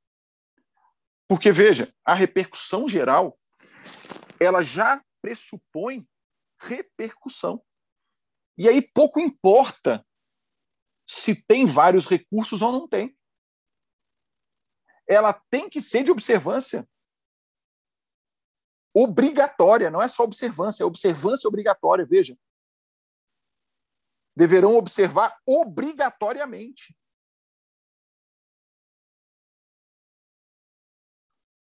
Porque, veja, a repercussão geral, ela já pressupõe repercussão. E aí pouco importa se tem vários recursos ou não tem. Ela tem que ser de observância obrigatória, não é só observância, é observância obrigatória, veja. Deverão observar obrigatoriamente.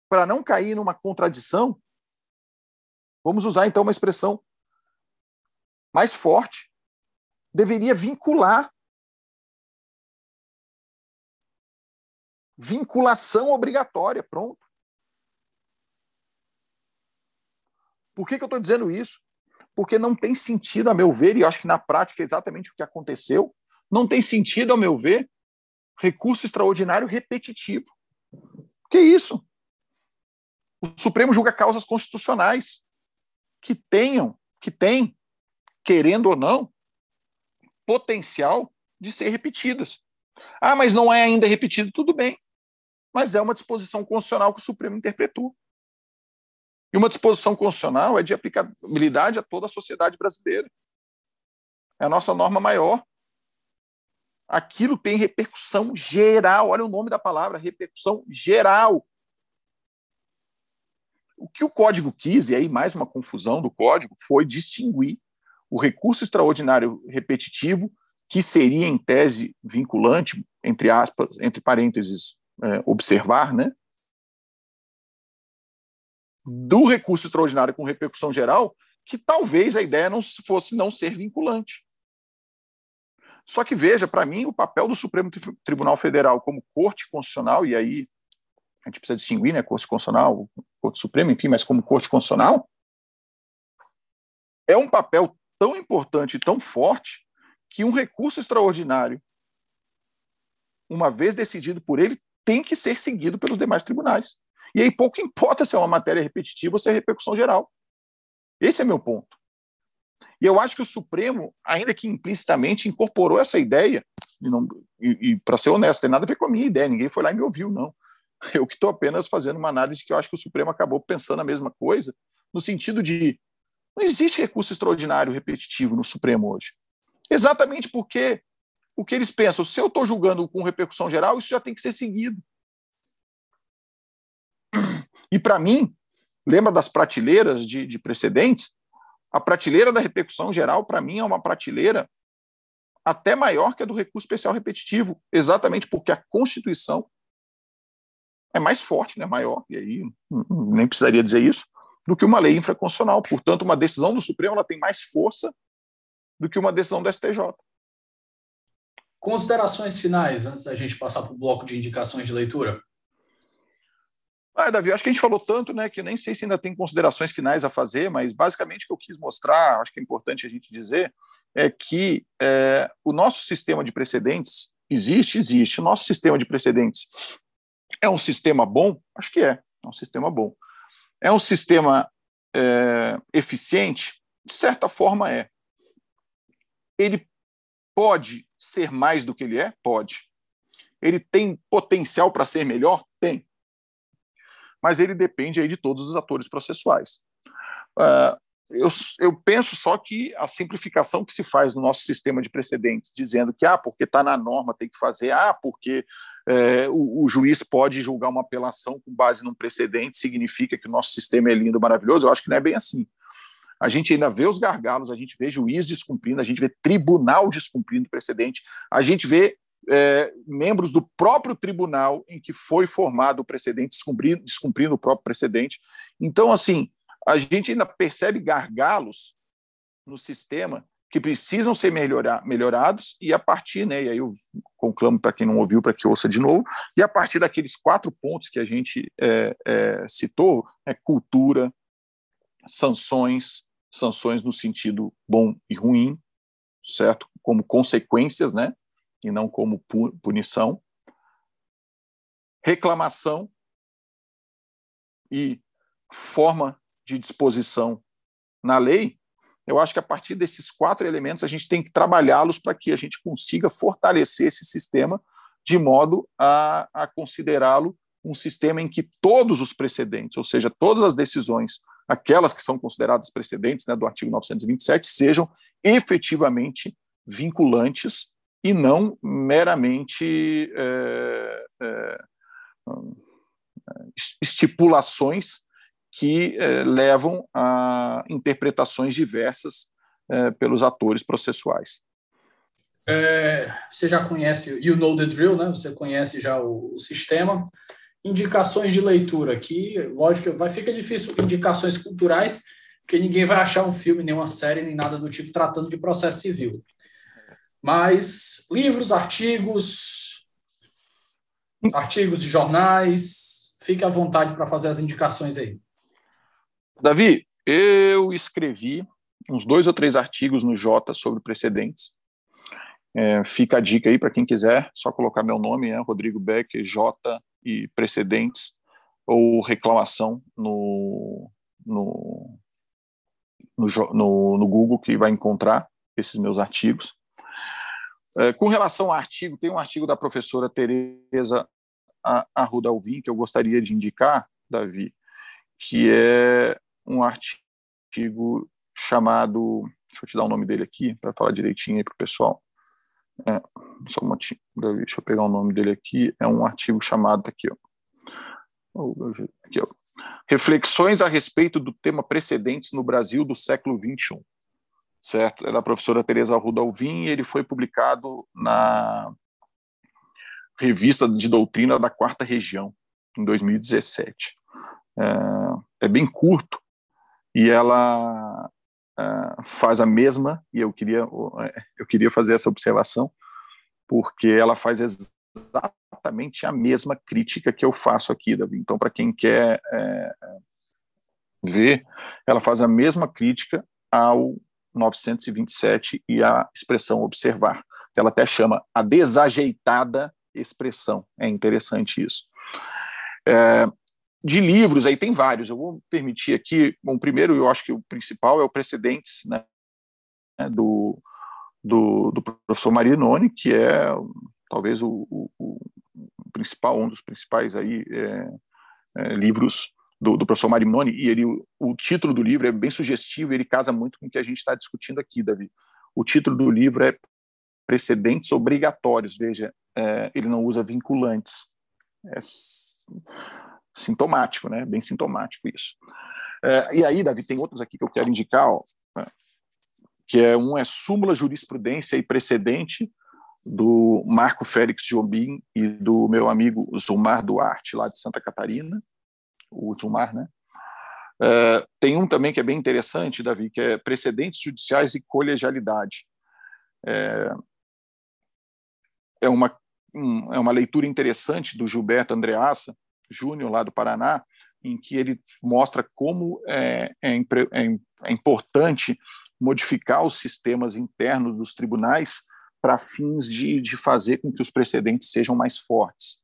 Para não cair numa contradição, vamos usar então uma expressão mais forte. Deveria vincular Vinculação obrigatória, pronto. Por que, que eu estou dizendo isso? Porque não tem sentido, a meu ver, e acho que na prática é exatamente o que aconteceu, não tem sentido, a meu ver, recurso extraordinário repetitivo. Que isso? O Supremo julga causas constitucionais que tenham, que têm, querendo ou não, potencial de ser repetidas. Ah, mas não é ainda repetido, tudo bem mas é uma disposição constitucional que o Supremo interpretou. E uma disposição constitucional é de aplicabilidade a toda a sociedade brasileira. É a nossa norma maior. Aquilo tem repercussão geral. Olha o nome da palavra, repercussão geral. O que o código quis, e aí mais uma confusão do código, foi distinguir o recurso extraordinário repetitivo, que seria em tese vinculante, entre aspas, entre parênteses, é, observar, né? Do recurso extraordinário com repercussão geral, que talvez a ideia não fosse não ser vinculante. Só que veja, para mim, o papel do Supremo Tribunal Federal como Corte Constitucional, e aí a gente precisa distinguir, né, Corte Constitucional, Corte Suprema, enfim, mas como Corte Constitucional, é um papel tão importante e tão forte que um recurso extraordinário, uma vez decidido por ele, tem que ser seguido pelos demais tribunais. E aí pouco importa se é uma matéria repetitiva ou se é repercussão geral. Esse é meu ponto. E eu acho que o Supremo, ainda que implicitamente, incorporou essa ideia, e, e, e para ser honesto, tem nada a ver com a minha ideia, ninguém foi lá e me ouviu, não. Eu que estou apenas fazendo uma análise que eu acho que o Supremo acabou pensando a mesma coisa, no sentido de não existe recurso extraordinário repetitivo no Supremo hoje. Exatamente porque o que eles pensam. Se eu estou julgando com repercussão geral, isso já tem que ser seguido. E para mim, lembra das prateleiras de, de precedentes? A prateleira da repercussão geral, para mim, é uma prateleira até maior que a do recurso especial repetitivo, exatamente porque a Constituição é mais forte, né, maior, e aí nem precisaria dizer isso, do que uma lei infraconstitucional. Portanto, uma decisão do Supremo ela tem mais força do que uma decisão do STJ. Considerações finais, antes da gente passar para o bloco de indicações de leitura? Ah, Davi, acho que a gente falou tanto, né, que eu nem sei se ainda tem considerações finais a fazer, mas basicamente o que eu quis mostrar, acho que é importante a gente dizer, é que é, o nosso sistema de precedentes existe, existe. O nosso sistema de precedentes é um sistema bom? Acho que é, é um sistema bom. É um sistema é, eficiente? De certa forma é. Ele pode ser mais do que ele é? Pode. Ele tem potencial para ser melhor? Tem. Mas ele depende aí de todos os atores processuais. Uh, eu, eu, penso só que a simplificação que se faz no nosso sistema de precedentes, dizendo que, ah, porque está na norma tem que fazer, ah, porque é, o, o, juiz pode julgar uma apelação com base num precedente, significa que o nosso sistema é lindo, maravilhoso, eu acho que não é bem assim a gente ainda vê os gargalos, a gente vê juiz descumprindo, a gente vê tribunal descumprindo precedente, a gente vê é, membros do próprio tribunal em que foi formado o precedente descumprindo, descumprindo o próprio precedente. Então, assim, a gente ainda percebe gargalos no sistema que precisam ser melhorar, melhorados e a partir, né, e aí eu conclamo para quem não ouviu para que ouça de novo, e a partir daqueles quatro pontos que a gente é, é, citou, é cultura, sanções, sanções no sentido bom e ruim, certo? Como consequências, né? E não como punição. Reclamação e forma de disposição na lei. Eu acho que a partir desses quatro elementos a gente tem que trabalhá-los para que a gente consiga fortalecer esse sistema de modo a, a considerá-lo um sistema em que todos os precedentes, ou seja, todas as decisões, aquelas que são consideradas precedentes né, do artigo 927, sejam efetivamente vinculantes e não meramente é, é, estipulações que é, levam a interpretações diversas é, pelos atores processuais. É, você já conhece, you know the drill, né? Você conhece já o, o sistema. Indicações de leitura aqui, lógico, vai ficar difícil indicações culturais, porque ninguém vai achar um filme, nem uma série, nem nada do tipo tratando de processo civil. Mas livros, artigos, artigos de jornais, fique à vontade para fazer as indicações aí. Davi, eu escrevi uns dois ou três artigos no Jota sobre precedentes. É, fica a dica aí para quem quiser, só colocar meu nome, né, Rodrigo Beck, J e precedentes, ou reclamação no, no, no, no, no Google, que vai encontrar esses meus artigos. É, com relação ao artigo, tem um artigo da professora Tereza Arruda Alvim, que eu gostaria de indicar, Davi, que é um artigo chamado. Deixa eu te dar o nome dele aqui, para falar direitinho aí para o pessoal. É, só um momentinho, deixa eu pegar o nome dele aqui. É um artigo chamado aqui, ó. Aqui, ó. Reflexões a respeito do tema precedentes no Brasil do século XXI. Certo? É da professora Teresa Arruda Alvim e ele foi publicado na Revista de Doutrina da Quarta Região, em 2017. É, é bem curto e ela uh, faz a mesma, e eu queria, é, eu queria fazer essa observação, porque ela faz exatamente a mesma crítica que eu faço aqui, Davi. Então, para quem quer é, ver, ela faz a mesma crítica ao 927 e à expressão observar. Ela até chama a desajeitada expressão. É interessante isso. É, de livros, aí tem vários, eu vou permitir aqui, bom, primeiro eu acho que o principal é o Precedentes, né, do, do, do professor Marinoni, que é talvez o, o, o principal, um dos principais aí é, é, livros do, do, professor Marinoni, e ele, o, o, título do livro é bem sugestivo, ele casa muito com o que a gente está discutindo aqui, Davi. O título do livro é Precedentes Obrigatórios, veja, é, ele não usa vinculantes. É, sintomático, né? Bem sintomático isso. É, e aí, Davi, tem outros aqui que eu quero indicar, ó, né? que é um é súmula jurisprudência e precedente do Marco Félix Jobim e do meu amigo Zumar Duarte, lá de Santa Catarina, o Zumar, né? É, tem um também que é bem interessante, Davi, que é precedentes judiciais e colegialidade. É, é uma, um, é uma leitura interessante do Gilberto Andreassa, Júnior, lá do Paraná, em que ele mostra como é, é, é, é importante modificar os sistemas internos dos tribunais para fins de, de fazer com que os precedentes sejam mais fortes.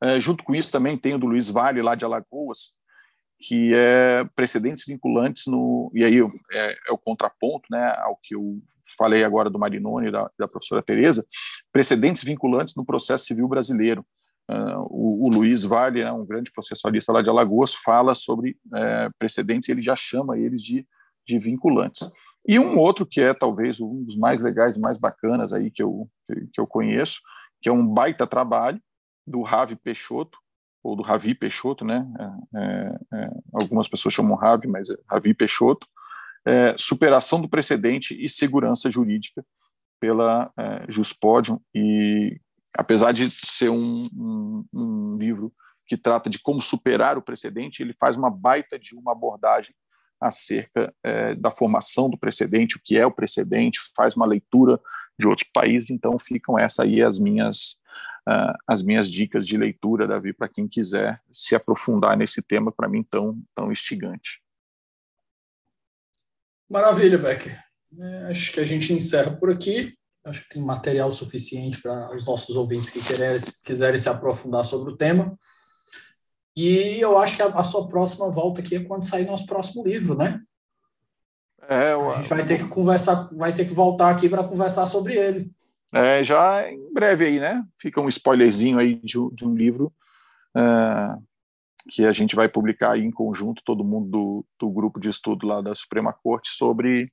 É, junto com isso também tem o do Luiz Vale, lá de Alagoas, que é precedentes vinculantes no... E aí é, é o contraponto né, ao que eu falei agora do Marinoni e da, da professora Tereza, precedentes vinculantes no processo civil brasileiro. Uh, o, o, Luiz Vale, né, um grande processualista lá de Alagoas, fala sobre é, precedentes e ele já chama eles de, de vinculantes. E um outro que é talvez um dos mais legais e mais bacanas aí que eu, que eu conheço, que é um baita trabalho do Ravi Peixoto, ou do Ravi Peixoto, né? É, é, é algumas pessoas chamam Ravi, mas é Ravi Peixoto, é, superação do precedente e segurança jurídica pela é, e apesar de ser um, um, um, livro que trata de como superar o precedente, ele faz uma baita de uma abordagem acerca é, da formação do precedente, o que é o precedente, faz uma leitura de outros países, então ficam essas aí as minhas uh, as minhas dicas de leitura, Davi, para quem quiser se aprofundar nesse tema, para mim tão, tão instigante. Maravilha, Becker. É, acho que a gente encerra por aqui. Acho que tem material suficiente para os nossos ouvintes que querem, quiserem se aprofundar sobre o tema. E eu acho que a, a, sua próxima volta aqui é quando sair nosso próximo livro, né? É, eu... A gente vai ter que conversar, vai ter que voltar aqui para conversar sobre ele. É, já em breve aí, né? Fica um spoilerzinho aí de, de um livro é, que a gente vai publicar aí em conjunto, todo mundo do, do grupo de estudo lá da Suprema Corte, sobre,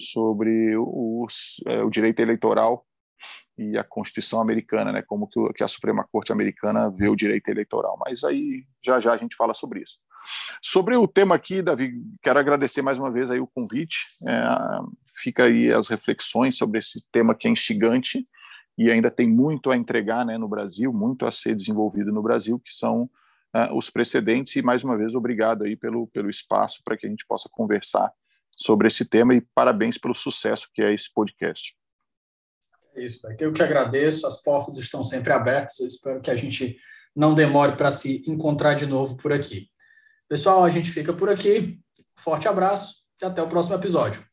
sobre os, é, o direito eleitoral e a Constituição americana, né? Como que, que a Suprema Corte americana vê o direito eleitoral. Mas aí já já a gente fala sobre isso. Sobre o tema aqui, Davi, quero agradecer mais uma vez aí o convite. É, fica aí as reflexões sobre esse tema que é instigante e ainda tem muito a entregar né, no Brasil, muito a ser desenvolvido no Brasil, que são uh, os precedentes. E mais uma vez, obrigado aí pelo, pelo espaço para que a gente possa conversar sobre esse tema e parabéns pelo sucesso que é esse podcast. É isso, eu que agradeço, as portas estão sempre abertas, eu espero que a gente não demore para se encontrar de novo por aqui. Pessoal, a gente fica por aqui. Forte abraço e até o próximo episódio.